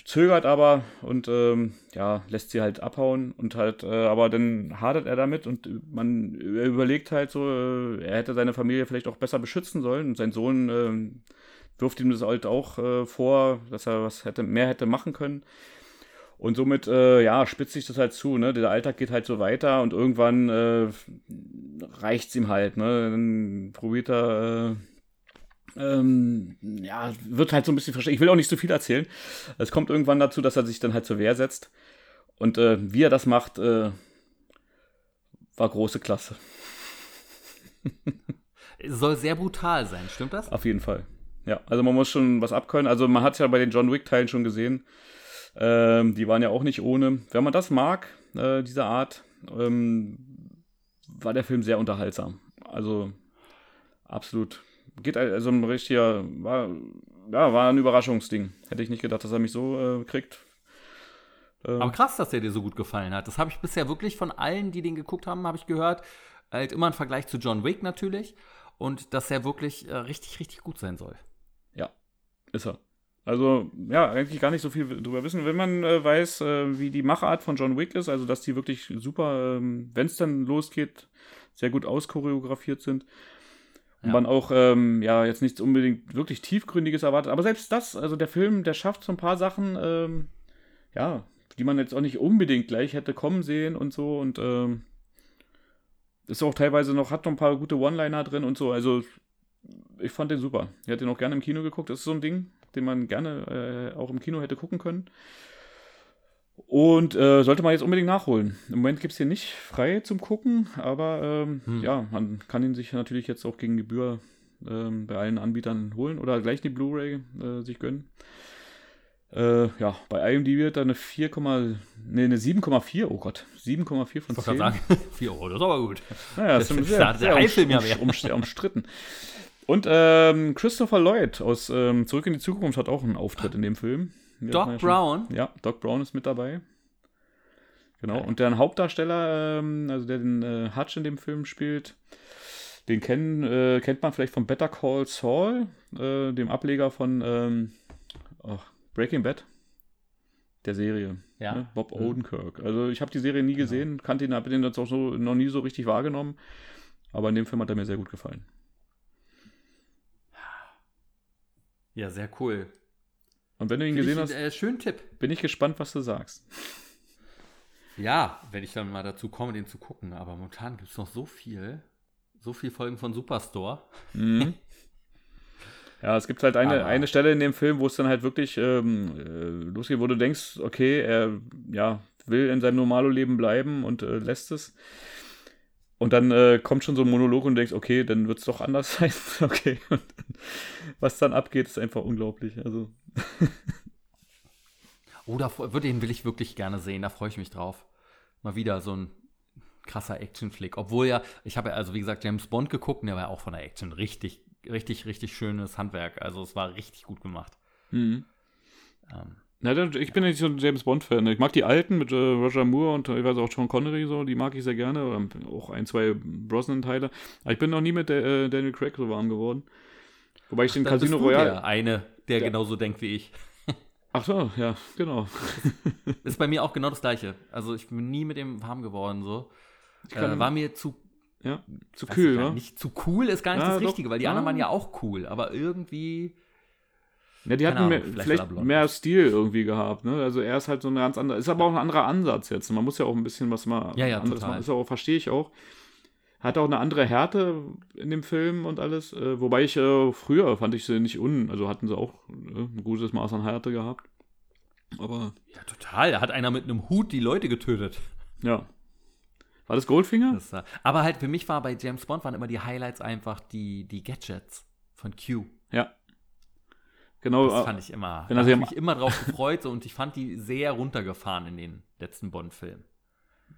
zögert aber und ähm, ja, lässt sie halt abhauen und halt, äh, aber dann hadert er damit und man überlegt halt so, äh, er hätte seine Familie vielleicht auch besser beschützen sollen und sein Sohn ähm, wirft ihm das halt auch äh, vor, dass er was hätte, mehr hätte machen können. Und somit, äh, ja, spitzt sich das halt zu, ne? Der Alltag geht halt so weiter und irgendwann äh, reicht's ihm halt, ne? Dann probiert er, äh, ähm, ja, wird halt so ein bisschen verstehen. Ich will auch nicht so viel erzählen. Es kommt irgendwann dazu, dass er sich dann halt zur Wehr setzt. Und äh, wie er das macht, äh, war große Klasse. <laughs> Soll sehr brutal sein, stimmt das? Auf jeden Fall. Ja, also man muss schon was abkönnen. Also man hat es ja bei den John Wick-Teilen schon gesehen. Ähm, die waren ja auch nicht ohne. Wenn man das mag, äh, diese Art, ähm, war der Film sehr unterhaltsam. Also absolut. Geht also ein richtiger, war, ja, war ein Überraschungsding. Hätte ich nicht gedacht, dass er mich so äh, kriegt. Ähm. Aber krass, dass der dir so gut gefallen hat. Das habe ich bisher wirklich von allen, die den geguckt haben, habe ich gehört. Halt immer ein Vergleich zu John Wick natürlich. Und dass er wirklich äh, richtig, richtig gut sein soll. Ja, ist er. Also, ja, eigentlich gar nicht so viel drüber wissen. Wenn man äh, weiß, äh, wie die Machart von John Wick ist, also dass die wirklich super, ähm, wenn es dann losgeht, sehr gut auschoreografiert sind. Und ja. man auch, ähm, ja, jetzt nichts unbedingt wirklich Tiefgründiges erwartet. Aber selbst das, also der Film, der schafft so ein paar Sachen, ähm, ja, die man jetzt auch nicht unbedingt gleich hätte kommen sehen und so. Und ähm, ist auch teilweise noch, hat noch ein paar gute One-Liner drin und so. Also, ich fand den super. Ich hätte den auch gerne im Kino geguckt. Das ist so ein Ding, den man gerne äh, auch im Kino hätte gucken können. Und äh, sollte man jetzt unbedingt nachholen. Im Moment gibt es hier nicht frei zum Gucken, aber ähm, hm. ja, man kann ihn sich natürlich jetzt auch gegen Gebühr ähm, bei allen Anbietern holen oder gleich die Blu-ray äh, sich gönnen. Äh, ja, bei IMDb wird da eine 4, nee, eine 7,4, oh Gott, 7,4 von 10. Ich sagen, <laughs> 4 Euro, das ist aber gut. Naja, das, das ist sehr, sehr, sehr um, um, umstritten. Und ähm, Christopher Lloyd aus ähm, Zurück in die Zukunft hat auch einen Auftritt in dem Film. Den Doc ja Brown? Ja, Doc Brown ist mit dabei. Genau. Und der Hauptdarsteller, ähm, also der den äh, Hutch in dem Film spielt, den kennen, äh, kennt man vielleicht von Better Call Saul, äh, dem Ableger von oh, Breaking Bad, der Serie. Ja. Ne? Bob mhm. Odenkirk. Also ich habe die Serie nie genau. gesehen, genau. kannte ihn, habe den jetzt auch so noch nie so richtig wahrgenommen. Aber in dem Film hat er mir sehr gut gefallen. Ja, sehr cool. Und wenn du ihn Find gesehen ich, hast, äh, schön Tipp. Bin ich gespannt, was du sagst. Ja, wenn ich dann mal dazu komme, den zu gucken. Aber momentan gibt es noch so viel. So viele Folgen von Superstore. Mhm. <laughs> Ja, es gibt halt eine, eine Stelle in dem Film, wo es dann halt wirklich ähm, äh, losgeht, wo du denkst, okay, er ja, will in seinem Normalo-Leben bleiben und äh, lässt es. Und dann äh, kommt schon so ein Monolog und du denkst, okay, dann wird es doch anders <laughs> sein. okay. Und was dann abgeht, ist einfach unglaublich. Also. <laughs> Oh, da, den will ich wirklich gerne sehen, da freue ich mich drauf. Mal wieder so ein krasser Action-Flick. Obwohl ja, ich habe ja, also wie gesagt, James Bond geguckt und der war ja auch von der Action richtig, richtig, richtig schönes Handwerk. Also es war richtig gut gemacht. Mhm. Ähm, na, ich bin ja nicht so ein James Bond-Fan. Ich mag die alten mit äh, Roger Moore und ich weiß auch Sean Connery so, die mag ich sehr gerne. Oder auch ein, zwei Brosnan-Teile. Aber ich bin noch nie mit der, äh, Daniel Craig so warm geworden. Wobei ich Ach, den Casino Royale. Der eine, der ja. genauso denkt wie ich. Ach so, ja, genau. ist bei mir auch genau das gleiche. Also ich bin nie mit dem warm geworden so. Äh, war mir zu ja, zu kühl, ne? Nicht zu cool ist gar nicht ja, das Richtige, weil die ja. anderen waren ja auch cool, aber irgendwie ja, die hatten Ahnung, mehr, vielleicht, vielleicht mehr Stil irgendwie gehabt, ne? Also er ist halt so ein ganz anderer, ist aber auch ein anderer Ansatz jetzt. Man muss ja auch ein bisschen was mal ja, ja, anderes machen. Ist auch, verstehe ich auch. Hat auch eine andere Härte in dem Film und alles. Äh, wobei ich äh, früher fand ich sie nicht un, also hatten sie auch äh, ein gutes Maß an Härte gehabt. Aber. Ja, total. Da hat einer mit einem Hut die Leute getötet. Ja. War das Goldfinger? Das aber halt für mich war bei James Bond waren immer die Highlights einfach die, die Gadgets von Q. Ja. Genau. Das äh, fand ich immer. Da habe ich mich immer drauf gefreut so, und ich fand die sehr runtergefahren in den letzten Bond-Filmen.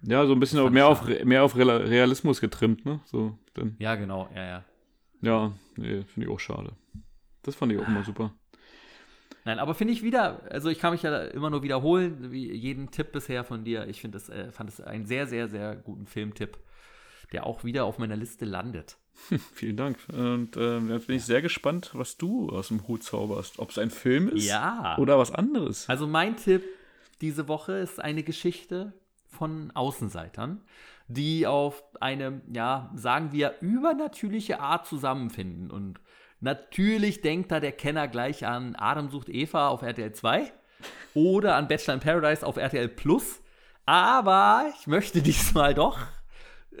Ja, so ein bisschen mehr auf, mehr auf Realismus getrimmt, ne? So, dann. Ja, genau, ja, ja. Ja, nee, finde ich auch schade. Das fand ich auch immer super. Nein, aber finde ich wieder, also ich kann mich ja immer nur wiederholen, wie jeden Tipp bisher von dir. Ich finde es, äh, fand es einen sehr, sehr, sehr guten Filmtipp, der auch wieder auf meiner Liste landet. <laughs> Vielen Dank. Und äh, jetzt bin ich sehr gespannt, was du aus dem Hut zauberst. Ob es ein Film ist ja. oder was anderes. Also mein Tipp diese Woche ist eine Geschichte von Außenseitern, die auf eine, ja, sagen wir, übernatürliche Art zusammenfinden. Und natürlich denkt da der Kenner gleich an Adam sucht Eva auf RTL 2 oder an Bachelor in Paradise auf RTL Plus. Aber ich möchte diesmal doch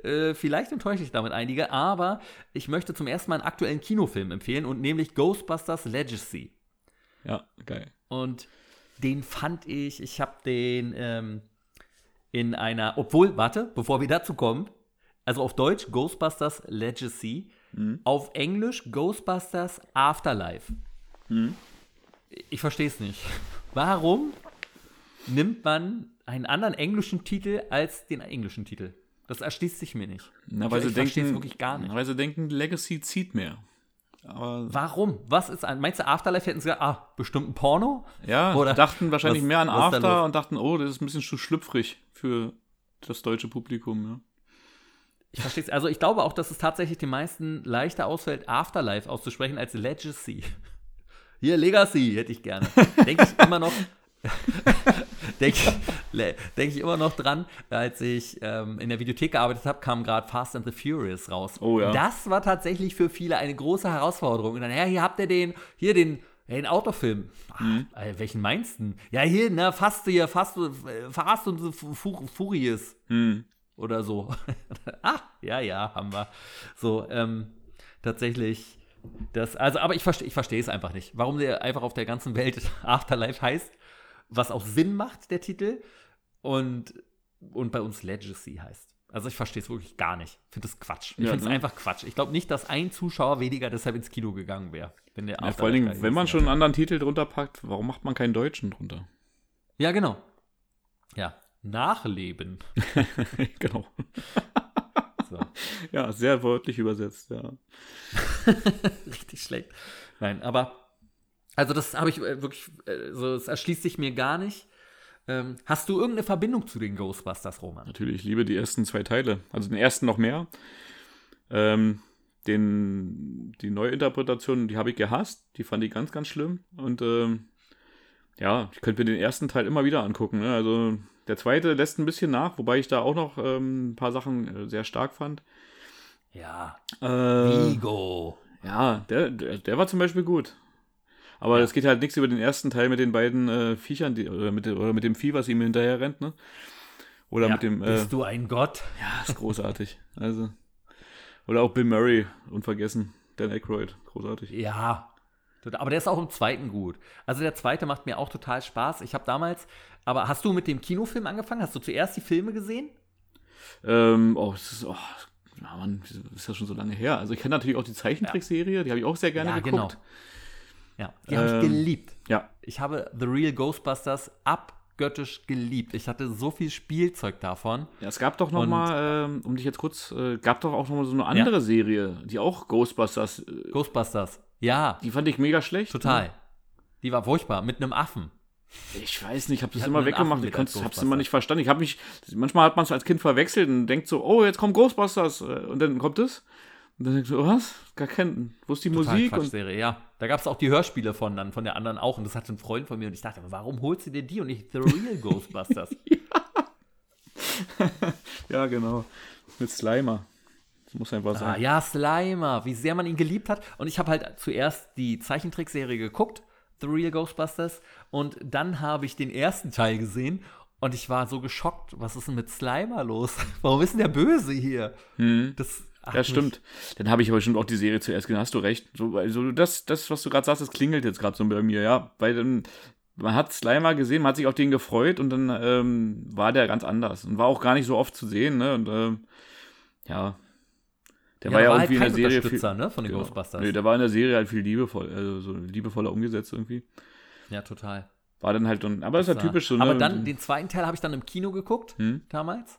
äh, vielleicht enttäusche ich damit einige, aber ich möchte zum ersten Mal einen aktuellen Kinofilm empfehlen und nämlich Ghostbusters Legacy. Ja, geil. Und den fand ich, ich habe den ähm, in einer, obwohl, warte, bevor wir dazu kommen, also auf Deutsch Ghostbusters Legacy, mhm. auf Englisch Ghostbusters Afterlife. Mhm. Ich verstehe es nicht. Warum nimmt man einen anderen englischen Titel als den englischen Titel? Das erschließt sich mir nicht. Na, weil ich, sie ich denken, wirklich gar nicht. Weil sie denken, Legacy zieht mehr. Aber Warum? Was ist ein. Meinst du, Afterlife hätten sie gesagt, ah, bestimmt ein Porno? Ja, Oder dachten wahrscheinlich was, mehr an After und dachten, oh, das ist ein bisschen zu schlüpfrig für das deutsche Publikum, ja. Ich verstehe es. Also ich glaube auch, dass es tatsächlich den meisten leichter ausfällt, Afterlife auszusprechen als Legacy. Hier, Legacy hätte ich gerne. Denke ich immer noch, <laughs> denke denk ich immer noch dran, als ich ähm, in der Videothek gearbeitet habe, kam gerade Fast and the Furious raus. Oh ja. Das war tatsächlich für viele eine große Herausforderung. Und dann, ja, hier habt ihr den, hier den, den Autofilm. Ach, mhm. äh, welchen meinst du? Ja, hier, ne, fast hier, fast, äh, Fast und Furious. Mhm. Oder so. <laughs> ah, ja, ja, haben wir. So, ähm, tatsächlich. Das, also, aber ich verstehe ich versteh es einfach nicht. Warum der einfach auf der ganzen Welt <laughs> Afterlife heißt was auch Sinn macht, der Titel. Und, und bei uns Legacy heißt. Also ich verstehe es wirklich gar nicht. Ich finde das Quatsch. Ich ja, finde es ne? einfach Quatsch. Ich glaube nicht, dass ein Zuschauer weniger deshalb ins Kino gegangen wäre. Wenn der ja, vor allen Dingen, wenn man schon einen anderen Titel drunter packt, warum macht man keinen deutschen drunter? Ja, genau. Ja, Nachleben. <laughs> genau. <laughs> So. Ja, sehr wörtlich übersetzt, ja. <laughs> Richtig schlecht. Nein, aber also das habe ich äh, wirklich, äh, so, das erschließt sich mir gar nicht. Ähm, hast du irgendeine Verbindung zu den Ghostbusters, Roman? Natürlich, ich liebe die ersten zwei Teile. Also den ersten noch mehr. Ähm, den, die Neuinterpretation, die habe ich gehasst. Die fand ich ganz, ganz schlimm. Und ähm, ja, ich könnte mir den ersten Teil immer wieder angucken. Ne? Also der zweite lässt ein bisschen nach, wobei ich da auch noch ähm, ein paar Sachen äh, sehr stark fand. Ja. Äh, Vigo. Ja, der, der, der war zum Beispiel gut. Aber es ja. geht halt nichts über den ersten Teil mit den beiden äh, Viechern, die, oder, mit, oder mit dem Vieh, was ihm hinterher rennt, ne? Oder ja, mit dem. Äh, bist du ein Gott? Ja, ist großartig. <laughs> also. Oder auch Bill Murray, unvergessen. Dan Aykroyd, großartig. Ja, aber der ist auch im zweiten gut. Also der zweite macht mir auch total Spaß. Ich habe damals, aber hast du mit dem Kinofilm angefangen? Hast du zuerst die Filme gesehen? Ähm, oh, das ist, oh, ja, Mann, ist ja schon so lange her. Also ich kenne natürlich auch die Zeichentrickserie, die habe ich auch sehr gerne ja, geguckt. Genau. Ja, die ähm, habe ich geliebt. Ja. Ich habe The Real Ghostbusters ab abgöttisch geliebt. Ich hatte so viel Spielzeug davon. Ja, es gab doch noch Und- mal, ähm, um dich jetzt kurz, äh, gab doch auch noch mal so eine andere Ja. Serie, die auch Ghostbusters, äh, Ghostbusters. Ja, die fand ich mega schlecht. total. Die war furchtbar, mit einem Affen. Ich weiß nicht, ich habe das immer weggemacht. Ich als hab's immer nicht verstanden. Ich habe mich, manchmal hat man es als Kind verwechselt und denkt so, oh, jetzt kommt Ghostbusters äh, und dann kommt es. Und dann denkst du, was? Gar kein, wo ist die Total Musik? Und, Quatschserie, ja. Da gab es auch die Hörspiele von dann, von der anderen auch. Und das hatte ein Freund von mir und ich dachte, warum holst du dir die und nicht The Real Ghostbusters? <laughs> <laughs> ja, genau. Mit Slimer. Das muss einfach ah, sein. ja, Slimer, wie sehr man ihn geliebt hat. Und ich habe halt zuerst die Zeichentrickserie geguckt, The Real Ghostbusters. Und dann habe ich den ersten Teil gesehen und ich war so geschockt. Was ist denn mit Slimer los? <laughs> Warum ist denn der Böse hier? Das hat Ja, stimmt. Dann habe ich aber bestimmt auch die Serie zuerst gesehen. Hast du recht. So, also das, das, was du gerade sagst, das klingelt jetzt gerade so bei mir, ja. Weil dann, man hat Slimer gesehen, man hat sich auf den gefreut und dann ähm, war der ganz anders. Und war auch gar nicht so oft zu sehen, ne? Und ähm, ja. Der Ja, war ja war halt irgendwie in der Serie. Viel, ne, von den genau. Ghostbusters. Nee, der war in der Serie halt viel liebevoll, also so liebevoller umgesetzt irgendwie. Ja, total. War dann halt, und, aber ist ja war- typisch so, ne? Aber dann, den zweiten Teil habe ich dann im Kino geguckt, Hm? damals.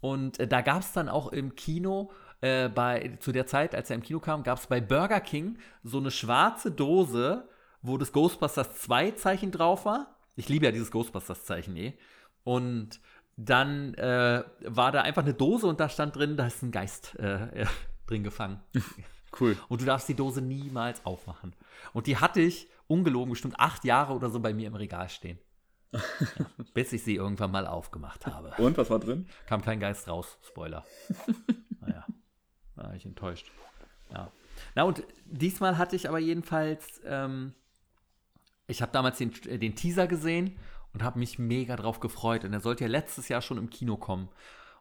Und äh, da gab es dann auch im Kino, äh, bei, zu der Zeit, als er im Kino kam, gab es bei Burger King so eine schwarze Dose, wo das Ghostbusters 2 Zeichen drauf war. Ich liebe ja dieses Ghostbusters Zeichen eh. Und dann äh, war da einfach eine Dose und da stand drin, da ist ein Geist äh, äh, drin gefangen. <laughs> cool. Und du darfst die Dose niemals aufmachen. Und die hatte ich, ungelogen, bestimmt acht Jahre oder so bei mir im Regal stehen. <laughs> Ja, bis ich sie irgendwann mal aufgemacht habe. Und, was war drin? Kam kein Geist raus. Spoiler. <laughs> Naja, war ich enttäuscht. Ja. Na und diesmal hatte ich aber jedenfalls, ähm, ich habe damals den, äh, den Teaser gesehen und habe mich mega drauf gefreut. Und er sollte ja letztes Jahr schon im Kino kommen.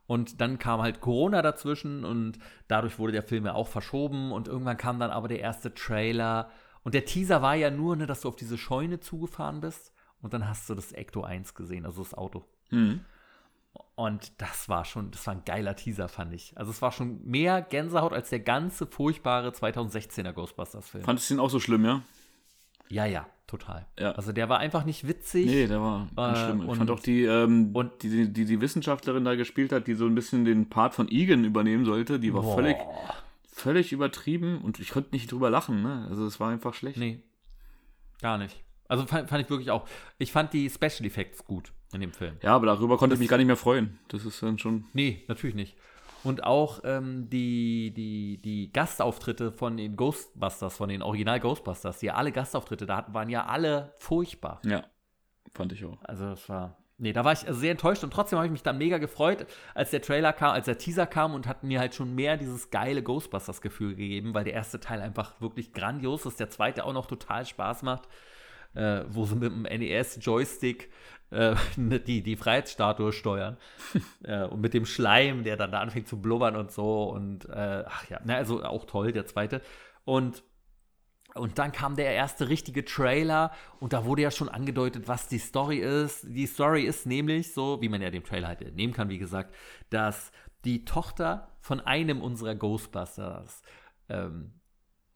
Und dann kam halt Corona dazwischen und dadurch wurde der Film ja auch verschoben. Und irgendwann kam dann aber der erste Trailer. Und der Teaser war ja nur, ne, dass du auf diese Scheune zugefahren bist. Und dann hast du das Ecto 1 gesehen, also das Auto. Hm. Und das war schon, das war ein geiler Teaser, fand ich. Also es war schon mehr Gänsehaut als der ganze furchtbare 2016er Ghostbusters-Film. Fandest du den auch so schlimm, ja? Ja, ja, total. Ja. Also der war einfach nicht witzig. Nee, der war ganz Äh, schlimm. Ich und- fand auch die, ähm, und- die, die, die Wissenschaftlerin da gespielt hat, die so ein bisschen den Part von Egan übernehmen sollte, die war Boah. völlig, völlig übertrieben und ich konnte nicht drüber lachen, ne? Also es war einfach schlecht. Nee, gar nicht. Also fand, fand ich wirklich auch. Ich fand die Special Effects gut in dem Film. Ja, aber darüber konnte ich mich gar nicht mehr freuen. Das ist dann schon. Nee, natürlich nicht. Und auch ähm, die, die, die Gastauftritte von den Ghostbusters, von den Original Ghostbusters, die ja alle Gastauftritte da hatten, waren ja alle furchtbar. Ja, fand ich auch. Also das war. Nee, da war ich sehr enttäuscht und trotzdem habe ich mich dann mega gefreut, als der Trailer kam, als der Teaser kam und hat mir halt schon mehr dieses geile Ghostbusters-Gefühl gegeben, weil der erste Teil einfach wirklich grandios ist, der zweite auch noch total Spaß macht, äh, wo sie mit dem NES-Joystick äh, <laughs> die, die Freiheitsstatue steuern <laughs> äh, und mit dem Schleim, der dann da anfängt zu blubbern und so und äh, ach ja, na, also auch toll, der zweite. Und und dann kam der erste richtige Trailer und da wurde ja schon angedeutet, was die Story ist. Die Story ist nämlich so, wie man ja dem Trailer halt entnehmen kann, wie gesagt, dass die Tochter von einem unserer Ghostbusters ähm,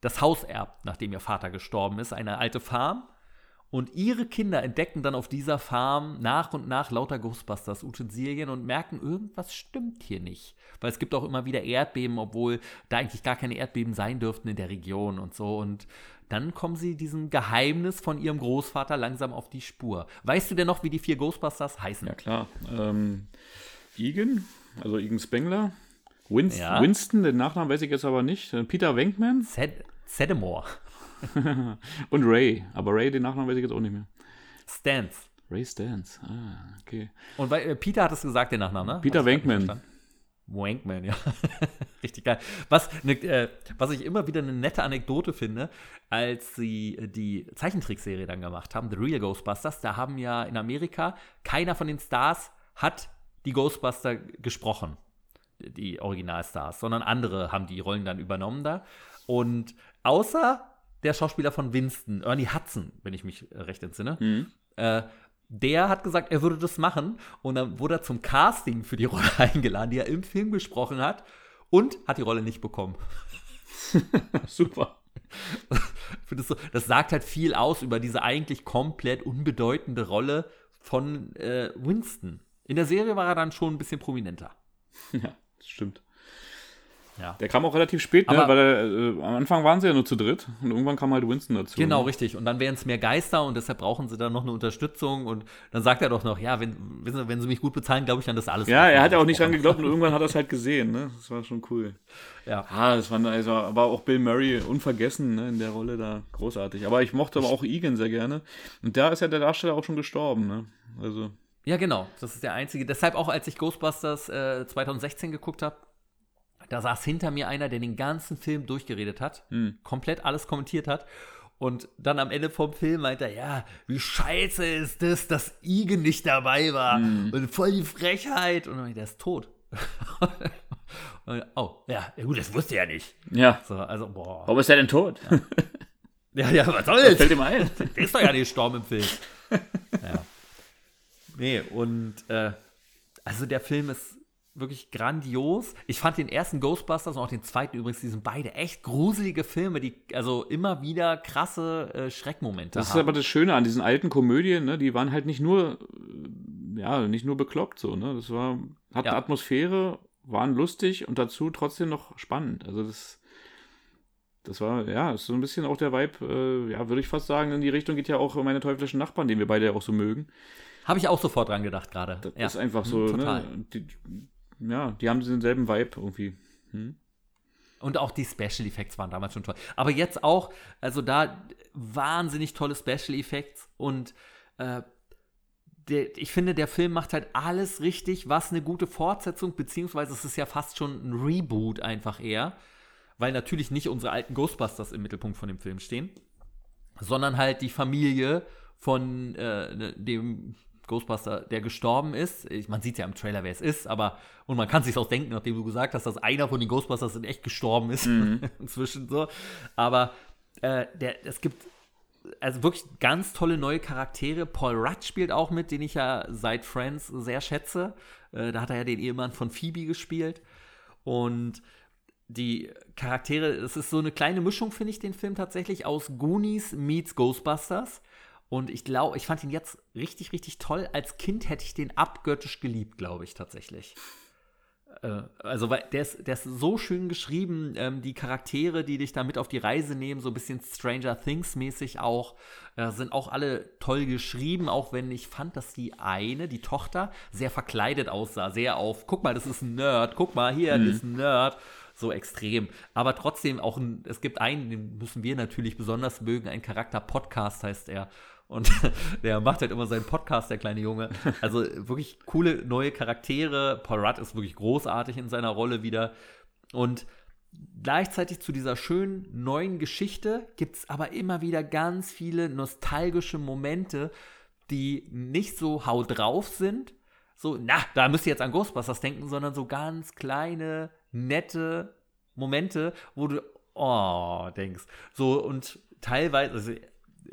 das Haus erbt, nachdem ihr Vater gestorben ist, eine alte Farm. Und ihre Kinder entdecken dann auf dieser Farm nach und nach lauter Ghostbusters-Utensilien und merken, irgendwas stimmt hier nicht. Weil es gibt auch immer wieder Erdbeben, obwohl da eigentlich gar keine Erdbeben sein dürften in der Region und so. Und dann kommen sie diesem Geheimnis von ihrem Großvater langsam auf die Spur. Weißt du denn noch, wie die vier Ghostbusters heißen? Ja, klar. Ähm, Egan, also Egan Spengler. Winst Ja. Winston, den Nachnamen weiß ich jetzt aber nicht. Äh, Peter Venkman Zed Sedamore. <laughs> und Ray. Aber Ray, den Nachnamen weiß ich jetzt auch nicht mehr. Stans. Ray Stans. Ah, okay. Und weil, äh, Peter hat es gesagt, den Nachnamen, ne? Peter verstanden. Wankman, ja. <laughs> Richtig geil. Was, ne, äh, was ich immer wieder eine nette Anekdote finde, als sie äh, die Zeichentrickserie dann gemacht haben, The Real Ghostbusters, da haben ja in Amerika keiner von den Stars hat die Ghostbuster gesprochen, die Originalstars, sondern andere haben die Rollen dann übernommen da. Und außer der Schauspieler von Winston, Ernie Hudson, wenn ich mich äh, recht entsinne, äh, der hat gesagt, er würde das machen. Und dann wurde er zum Casting für die <laughs> Rolle eingeladen, die er im Film gesprochen hat. Und hat die Rolle nicht bekommen. <laughs> Super. Das, das sagt halt viel aus über diese eigentlich komplett unbedeutende Rolle von äh, Winston. In der Serie war er dann schon ein bisschen prominenter. Ja, das stimmt. Ja. Der kam auch relativ spät, ne? Weil er, äh, am Anfang waren sie ja nur zu dritt und irgendwann kam halt Winston dazu. Genau, ne? richtig. Und dann wären es mehr Geister und deshalb brauchen sie dann noch eine Unterstützung. Und dann sagt er doch noch, ja, wenn, wissen Sie, wenn sie mich gut bezahlen, glaube ich dann das alles. Ja, er hat ja auch nicht dran geglaubt und irgendwann hat er es halt gesehen, ne? Das war schon cool. Ja. Ah, das war also, aber auch Bill Murray unvergessen, ne, in der Rolle da großartig. Aber ich mochte aber auch Egan sehr gerne. Und da ist ja der Darsteller auch schon gestorben, ne? Also, Ja, genau. Das ist der einzige. Deshalb auch, als ich Ghostbusters äh, 2016 geguckt habe, da saß hinter mir einer, der den ganzen Film durchgeredet hat, Hm. komplett alles kommentiert hat. Und dann am Ende vom Film meinte er, ja, wie scheiße ist das, dass Igen nicht dabei war. Hm. Und voll die Frechheit. Und dann der ist tot. <laughs> Und, oh, ja, ja, gut, das wusste er nicht. ja. So, also, boah. Warum ist er denn tot? Ja, <laughs> ja, was soll das? fällt ihm ein. Der ist doch ja nicht gestorben im Film. <laughs> ja. Nee, und äh, also der Film ist wirklich grandios. Ich fand den ersten Ghostbusters und auch den zweiten übrigens, die sind beide echt gruselige Filme, die also immer wieder krasse äh, Schreckmomente Das ist haben. aber das Schöne an diesen alten Komödien, ne? Die waren halt nicht nur, äh, ja, nicht nur bekloppt so, ne? Das war, hat Ja. eine Atmosphäre, waren lustig und dazu trotzdem noch spannend. Also das, das war, ja, ist so ein bisschen auch der Vibe, äh, ja, würde ich fast sagen, in die Richtung geht ja auch meine teuflischen Nachbarn, den wir beide ja auch so mögen. Habe ich auch sofort dran gedacht gerade. Das Ja. ist einfach Mhm, so, total. ne? Die, ja, die haben denselben Vibe irgendwie. Und auch die Special Effects waren damals schon toll. Aber jetzt auch, also da wahnsinnig tolle Special Effects und äh, der, ich finde, der Film macht halt alles richtig, was eine gute Fortsetzung, beziehungsweise es ist ja fast schon ein Reboot einfach eher, weil natürlich nicht unsere alten Ghostbusters im Mittelpunkt von dem Film stehen, sondern halt die Familie von äh, dem Ghostbuster, der gestorben ist. Ich, man sieht ja im Trailer, wer es ist, aber und man kann sich auch denken, nachdem du gesagt hast, dass einer von den Ghostbusters in echt gestorben ist <laughs> inzwischen so. Aber äh, der, es gibt also wirklich ganz tolle neue Charaktere. Paul Rudd spielt auch mit, den ich ja seit Friends sehr schätze. Äh, da hat er ja den Ehemann von Phoebe gespielt. Und die Charaktere, es ist so eine kleine Mischung, finde ich, den Film tatsächlich, aus Goonies meets Ghostbusters. Und ich glaube, ich fand ihn jetzt richtig, richtig toll. Als Kind hätte ich den abgöttisch geliebt, glaube ich, tatsächlich. Äh, also, weil der ist, der ist so schön geschrieben, ähm, die Charaktere, die dich da mit auf die Reise nehmen, so ein bisschen Stranger Things-mäßig auch, äh, sind auch alle toll geschrieben, auch wenn ich fand, dass die eine, die Tochter, sehr verkleidet aussah, sehr auf, guck mal, das ist ein Nerd, guck mal, hier, das ist ein Nerd, so extrem. Aber trotzdem auch, ein, es gibt einen, den müssen wir natürlich besonders mögen, ein Charakter Podcast heißt er. Und <laughs> der macht halt immer seinen Podcast, der kleine Junge. Also wirklich coole neue Charaktere. Paul Rudd ist wirklich großartig in seiner Rolle wieder. Und gleichzeitig zu dieser schönen neuen Geschichte gibt es aber immer wieder ganz viele nostalgische Momente, die nicht so hau drauf sind. So, na, da müsst ihr jetzt an Ghostbusters denken, sondern so ganz kleine, nette Momente, wo du, oh, denkst. So, und teilweise, also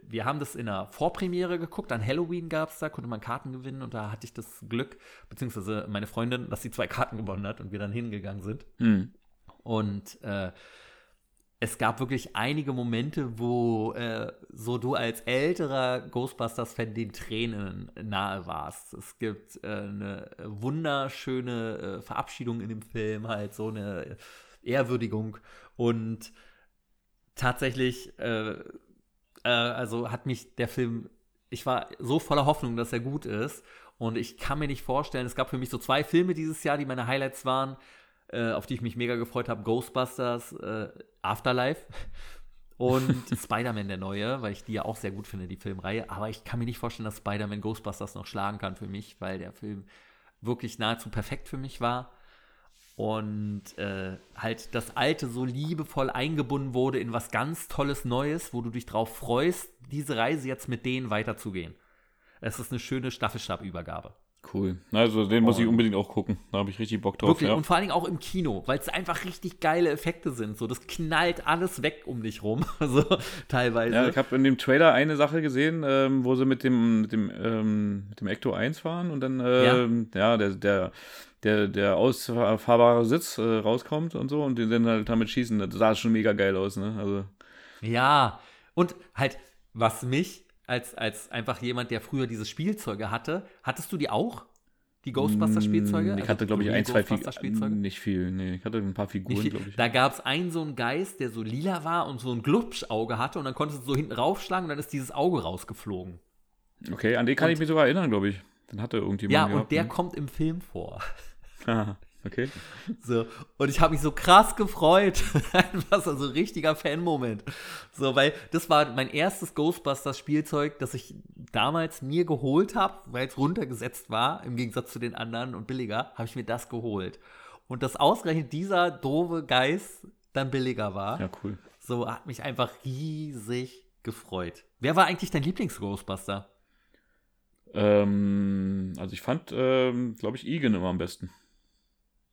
wir haben das in der Vorpremiere geguckt, an Halloween gab es da, konnte man Karten gewinnen und da hatte ich das Glück, beziehungsweise meine Freundin, dass sie zwei Karten gewonnen hat und wir dann hingegangen sind. Hm. Und äh, es gab wirklich einige Momente, wo äh, so du als älterer Ghostbusters-Fan den Tränen nahe warst. Es gibt äh, eine wunderschöne äh, Verabschiedung in dem Film, halt so eine Ehrwürdigung. Und tatsächlich, äh, äh, also hat mich der Film, ich war so voller Hoffnung, dass er gut ist. Und ich kann mir nicht vorstellen, es gab für mich so zwei Filme dieses Jahr, die meine Highlights waren äh, auf die ich mich mega gefreut habe, Ghostbusters, äh, Afterlife <laughs> und <laughs> Spider-Man der neue, weil ich die ja auch sehr gut finde, die Filmreihe. Aber ich kann mir nicht vorstellen, dass Spider-Man Ghostbusters noch schlagen kann für mich, weil der Film wirklich nahezu perfekt für mich war. Und äh, halt das Alte so liebevoll eingebunden wurde in was ganz Tolles Neues, wo du dich drauf freust, diese Reise jetzt mit denen weiterzugehen. Es ist eine schöne Staffelstabübergabe. Cool. Also den muss ich unbedingt auch gucken. Da habe ich richtig Bock drauf. Wirklich, ja. und vor allen Dingen auch im Kino, weil es einfach richtig geile Effekte sind. So, das knallt alles weg um dich rum. <laughs> so, teilweise. Ja, ich habe in dem Trailer eine Sache gesehen, ähm, wo sie mit dem, mit dem, ähm, mit dem Ecto 1 fahren und dann, ähm, ja, der, der, der, der ausfahrbare Sitz äh, rauskommt und so und den dann halt damit schießen. Das sah schon mega geil aus, ne? Also, Ja, und halt, was mich als, als einfach jemand, der früher diese Spielzeuge hatte, hattest du die auch? Die Ghostbusters-Spielzeuge? Mm, Ich Also hatte, glaube ich, ein, zwei Figuren. Nicht viel, nee. Ich hatte ein paar Figuren, glaube ich. Da gab es einen so einen Geist, der so lila war und so ein Glubschauge hatte und dann konntest du so hinten raufschlagen und dann ist dieses Auge rausgeflogen. Okay, an den kann Und- ich mich sogar erinnern, glaube ich. Den hatte irgendjemand. Ja, gehabt, und der ne? kommt im Film vor. Ah, okay. So, und ich habe mich so krass gefreut. <laughs> Einfach so ein richtiger Fan-Moment. So, weil das war mein erstes Ghostbusters-Spielzeug, das ich damals mir geholt habe, weil es runtergesetzt war, im Gegensatz zu den anderen und billiger, habe ich mir das geholt. Und dass ausgerechnet dieser doofe Geist dann billiger war, Ja, cool. so hat mich einfach riesig gefreut. Wer war eigentlich dein Lieblings-Ghostbuster? Ähm, also ich fand, ähm, glaube ich, Egan immer am besten.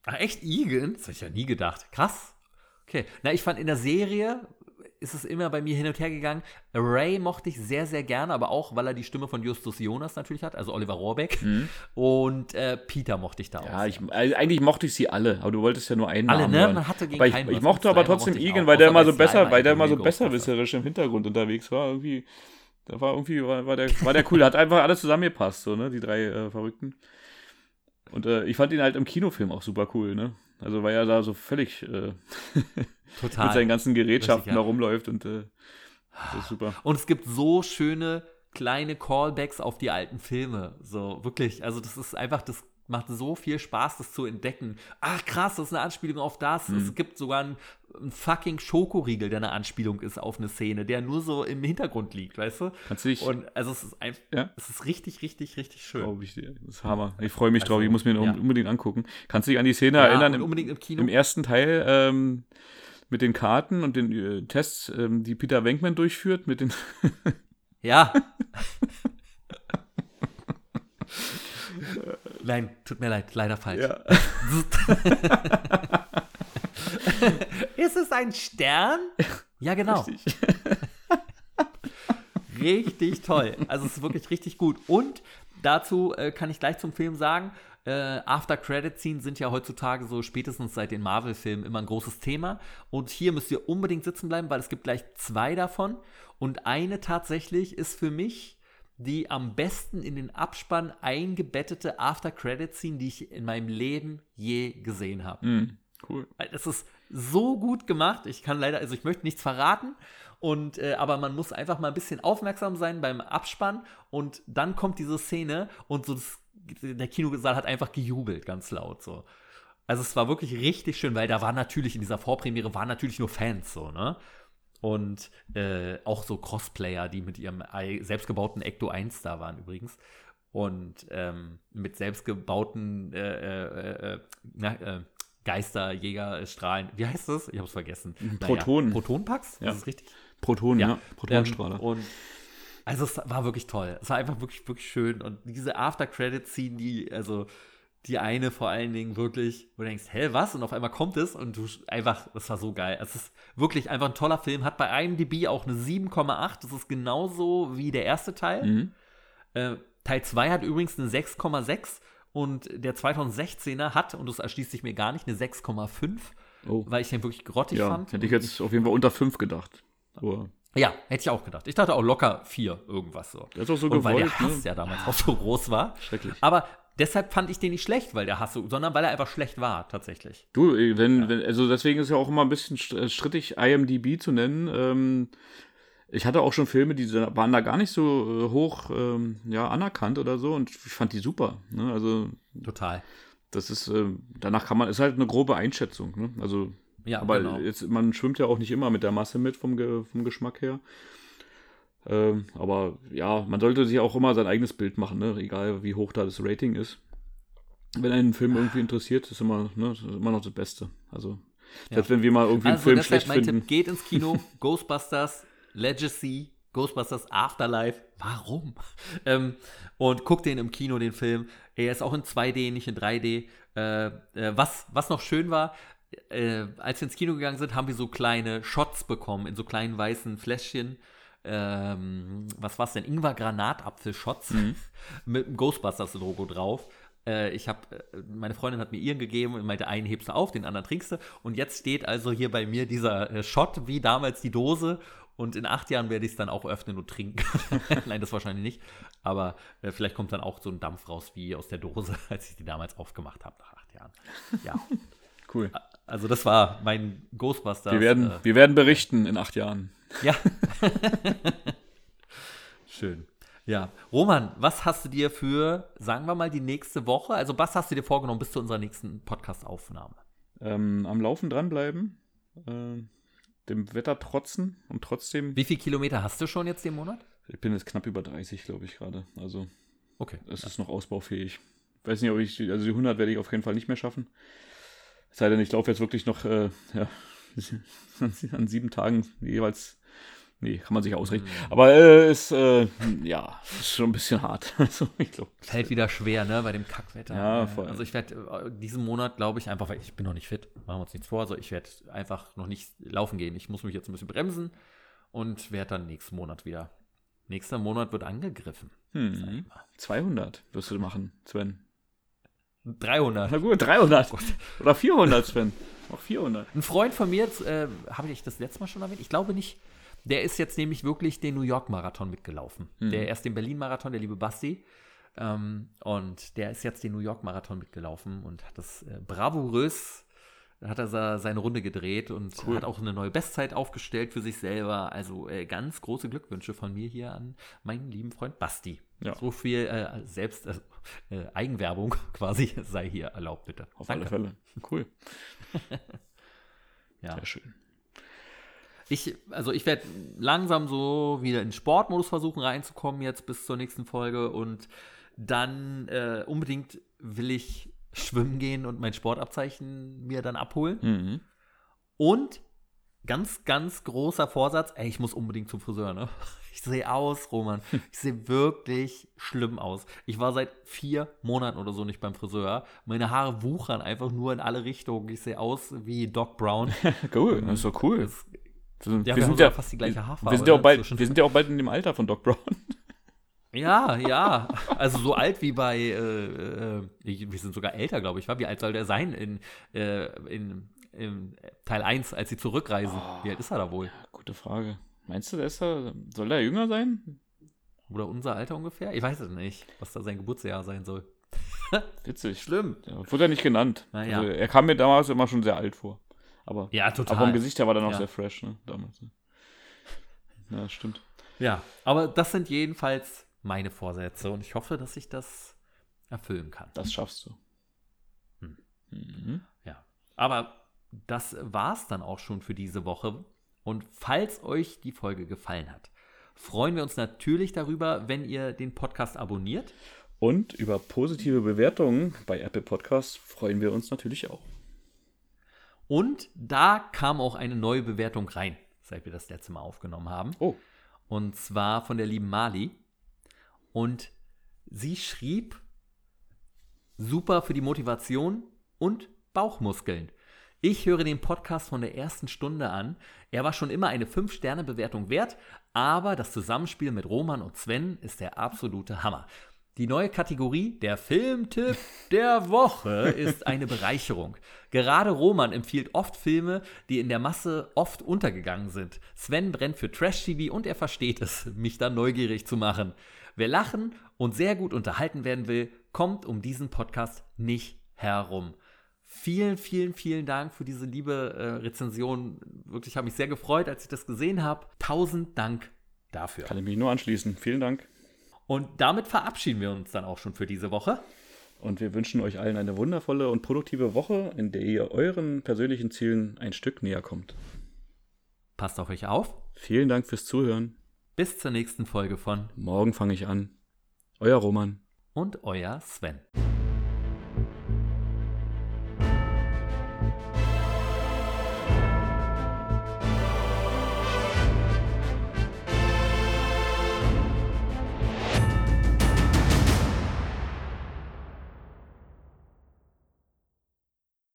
Ach, echt Egan? Das hätte ich ja nie gedacht. Krass. Okay. Na, ich fand in der Serie ist es immer bei mir hin und her gegangen. Ray mochte ich sehr, sehr gerne, aber auch, weil er die Stimme von Justus Jonas natürlich hat, also Oliver Rohrbeck. Und äh, Peter mochte ich da auch. Mhm. Ja, ich, also eigentlich mochte ich sie alle, aber du wolltest ja nur einen Alle, Namen ne? hören. Man hatte gegen ich, keinen ich mochte aber trotzdem Egan, weil der immer so besser, weil der immer so besserwisserisch im Hintergrund unterwegs war. Irgendwie, da war irgendwie, war, war, der, war der cool. Hat einfach alles zusammengepasst, so, ne? Die drei äh, Verrückten. Und äh, ich fand ihn halt im Kinofilm auch super cool, ne? Also weil er da so völlig äh, <laughs> Total. mit seinen ganzen Gerätschaften da rumläuft und äh, das ist super. Und es gibt so schöne kleine Callbacks auf die alten Filme. So, wirklich. Also, das ist einfach, das macht so viel Spaß, das zu entdecken. Ach, krass, das ist eine Anspielung auf das. Mhm. Es gibt sogar einen, einen fucking Schokoriegel, der eine Anspielung ist auf eine Szene, der nur so im Hintergrund liegt, weißt du? Kannst du dich, Und also, es ist einfach, Ja. es ist richtig, richtig, richtig schön. glaub ich, das ist Hammer. Ich freue mich drauf, Also, ich muss mir ja. unbedingt angucken. Kannst du dich an die Szene Ja, erinnern? Im, unbedingt im Kino. im ersten Teil ähm, mit den Karten und den äh, Tests, ähm, die Peter Wenkman durchführt, mit den Ja. <laughs> <laughs> Nein, tut mir leid, leider falsch. Ja. <laughs> Ist es ein Stern? Ja, genau. Richtig. <laughs> Richtig toll. Also es ist wirklich richtig gut. Und dazu äh, kann ich gleich zum Film sagen, äh, After-Credit-Scenes sind ja heutzutage so spätestens seit den Marvel-Filmen immer ein großes Thema. Und hier müsst ihr unbedingt sitzen bleiben, weil es gibt gleich zwei davon. Und eine tatsächlich ist für mich die am besten in den Abspann eingebettete After-Credit-Scene, die ich in meinem Leben je gesehen habe. Hm, cool. Weil Das ist so gut gemacht. Ich kann leider, also ich möchte nichts verraten. Und, äh, aber man muss einfach mal ein bisschen aufmerksam sein beim Abspann. Und dann kommt diese Szene und so das, der Kinosaal hat einfach gejubelt, ganz laut so. Also es war wirklich richtig schön, weil da war natürlich in dieser Vorpremiere waren natürlich nur Fans so, ne? Und äh, auch so Crossplayer, die mit ihrem selbstgebauten Ecto 1 da waren übrigens. Und ähm, mit selbstgebauten äh, äh, äh, na, äh, Jäger, äh, Strahlen. Wie heißt das? Ich hab's vergessen. Protonen. Protonpacks? Ja. Ist das richtig? Protonen, ja. Protonenstrahler. Ähm, und also es war wirklich toll. Es war einfach wirklich, wirklich schön. Und diese After-Credit-Scene, die, also die eine vor allen Dingen wirklich, wo du denkst, hä, was? Und auf einmal kommt es und du einfach, das war so geil. Es ist wirklich einfach ein toller Film. Hat bei IMDb auch eine 7,8. Das ist genauso wie der erste Teil. Mhm. Äh, Teil 2 hat übrigens eine 6,6 und der 2016er hat, und das erschließt sich mir gar nicht, eine 6,5, Oh. weil ich den wirklich grottig Ja, fand. hätte ich jetzt auf jeden Fall unter 5 gedacht. Aber Ja, hätte ich auch gedacht. Ich dachte auch locker 4, irgendwas so. der ist auch so Und weil der gewollt. Hass ne? ja damals auch so groß war. Schrecklich. Aber deshalb fand ich den nicht schlecht, weil der Hass so, sondern weil er einfach schlecht war, tatsächlich. Du, äh, wenn, wenn, also deswegen ist ja auch immer ein bisschen äh, strittig, IMDb zu nennen. Ähm, ich hatte auch schon Filme, die waren da gar nicht so äh, hoch ähm, ja, anerkannt oder so und ich fand die super. Ne? Also Total. das ist, äh, danach kann man, ist halt eine grobe Einschätzung. Ne? Also, Ja, aber genau. jetzt, man schwimmt ja auch nicht immer mit der Masse mit vom, Ge vom Geschmack her. Ähm, aber ja, man sollte sich auch immer sein eigenes Bild machen, ne? egal wie hoch da das Rating ist. Wenn einen Film irgendwie interessiert, ist immer, ne, ist immer noch das Beste. Also, selbst wenn wir mal irgendwie einen Also Film deshalb schlecht mein finden. Tipp, geht ins Kino, <laughs> Ghostbusters, Legacy, Ghostbusters Afterlife. Warum? Ähm, und guckt den im Kino, den Film. Er ist auch in 2D, nicht in 3D. Äh, äh, was, was noch schön war, äh, als wir ins Kino gegangen sind, haben wir so kleine Shots bekommen, in so kleinen weißen Fläschchen. Ähm, was war's denn? Ingwer Granatapfel-Shots <laughs> mit dem Ghostbusters-Logo drauf. Äh, ich habe, meine Freundin hat mir ihren gegeben und meinte, einen hebst du auf, den anderen trinkst du. Und jetzt steht also hier bei mir dieser äh, Shot, wie damals die Dose. Und in acht Jahren werde ich es dann auch öffnen und trinken. <laughs> Nein, das wahrscheinlich nicht. Aber äh, vielleicht kommt dann auch so ein Dampf raus wie aus der Dose, <laughs> als ich die damals aufgemacht habe nach acht Jahren. Ja. Cool. Also das war mein Ghostbusters. Wir werden, äh, wir werden berichten in acht Jahren. ja. <laughs> Schön. Ja. Roman, was hast du dir für, sagen wir mal, die nächste Woche, also was hast du dir vorgenommen bis zu unserer nächsten Podcast-Aufnahme? Ähm, am Laufen dranbleiben, äh, dem Wetter trotzen und trotzdem. Wie viele Kilometer hast du schon jetzt den Monat? Ich bin jetzt knapp über 30, glaube ich, gerade. Also Okay. es ist noch ausbaufähig. Weiß nicht, ob ich, also die 100 werde ich auf jeden Fall nicht mehr schaffen. Es sei denn, ich laufe jetzt wirklich noch äh, ja, <laughs> an sieben Tagen jeweils. Nee, kann man sich ausrechnen. Aber äh, ist, äh, ja, ist schon ein bisschen hart. <laughs> Also, ich glaube. Fällt wieder schwer, ne, bei dem Kackwetter. Ja, voll. Also ich werde äh, diesen Monat, glaube ich, einfach, weil ich bin noch nicht fit, machen wir uns nichts vor, also ich werde einfach noch nicht laufen gehen. Ich muss mich jetzt ein bisschen bremsen und werde dann nächsten Monat wieder. Nächster Monat wird angegriffen. Hm, mal. 200 wirst du machen, Sven. 300. Na gut, 300. Oder 400, Sven. Auch 400. Ein Freund von mir, äh, habe ich das letzte Mal schon erwähnt? Ich glaube nicht. Der ist jetzt nämlich wirklich den New York-Marathon mitgelaufen. Der erst den Berlin-Marathon, der liebe Basti. Ähm, und der ist jetzt den New York-Marathon mitgelaufen und hat das äh, bravourös, hat er seine Runde gedreht und Cool. hat auch eine neue Bestzeit aufgestellt für sich selber. Also äh, ganz große Glückwünsche von mir hier an meinen lieben Freund Basti. Ja. So viel äh, selbst äh, Eigenwerbung <laughs> quasi sei hier erlaubt, bitte. Auf alle Fälle. Cool. <laughs> Ja. Sehr schön. Ich, also ich werde langsam so wieder in Sportmodus versuchen reinzukommen jetzt bis zur nächsten Folge und dann äh, unbedingt will ich schwimmen gehen und mein Sportabzeichen mir dann abholen. Mhm. Und ganz, ganz großer Vorsatz, ey, ich muss unbedingt zum Friseur, ne? Ich sehe aus, Roman. Ich sehe wirklich schlimm aus. Ich war seit vier Monaten oder so nicht beim Friseur. Meine Haare wuchern einfach nur in alle Richtungen. Ich sehe aus wie Doc Brown. <laughs> Cool, das ist doch cool. Das, Wir sind, Ja, wir sind ja fast die gleiche Haarfarbe, Wir sind, ja auch ne, bald, wir sind ja auch bald in dem Alter von Doc Brown. <laughs> Ja, ja. Also so alt wie bei, äh, äh, wir sind sogar älter, glaube ich. War. Wie alt soll der sein in, äh, in, in Teil 1, als sie zurückreisen? Wie alt ist er da wohl? Gute Frage. Meinst du, der ist da, soll der jünger sein? Oder unser Alter ungefähr? Ich weiß es nicht, was da sein Geburtsjahr sein soll. <laughs> Witzig. Schlimm. Ja, wurde er nicht genannt. Na ja. also, er kam mir damals immer schon sehr alt vor. Aber, Ja, total. aber vom Gesicht her war er noch Ja. sehr fresh, ne? Damals. ne? Ja, das stimmt. Ja, aber das sind jedenfalls meine Vorsätze und ich hoffe, dass ich das erfüllen kann. Das schaffst du. Hm. Mhm. Ja, aber das war's dann auch schon für diese Woche. Und falls euch die Folge gefallen hat, freuen wir uns natürlich darüber, wenn ihr den Podcast abonniert. Und über positive Bewertungen bei Apple Podcasts freuen wir uns natürlich auch. Und da kam auch eine neue Bewertung rein, seit wir das letzte Mal aufgenommen haben. Oh, Und zwar von der lieben Mali. Und sie schrieb, super für die Motivation und Bauchmuskeln. Ich höre den Podcast von der ersten Stunde an. Er war schon immer eine 5-Sterne-Bewertung wert, aber das Zusammenspiel mit Roman und Sven ist der absolute Hammer. Die neue Kategorie, der Filmtipp <laughs> der Woche, ist eine Bereicherung. Gerade Roman empfiehlt oft Filme, die in der Masse oft untergegangen sind. Sven brennt für Trash-TV und er versteht es, mich dann neugierig zu machen. Wer lachen und sehr gut unterhalten werden will, kommt um diesen Podcast nicht herum. Vielen, vielen, vielen Dank für diese liebe äh, Rezension. Wirklich habe mich sehr gefreut, als ich das gesehen habe. Tausend Dank dafür. kann ich mich nur anschließen. Vielen Dank. Und damit verabschieden wir uns dann auch schon für diese Woche. Und wir wünschen euch allen eine wundervolle und produktive Woche, in der ihr euren persönlichen Zielen ein Stück näher kommt. Passt auf euch auf. Vielen Dank fürs Zuhören. Bis zur nächsten Folge von Morgen fange ich an. Euer Roman. und euer Sven.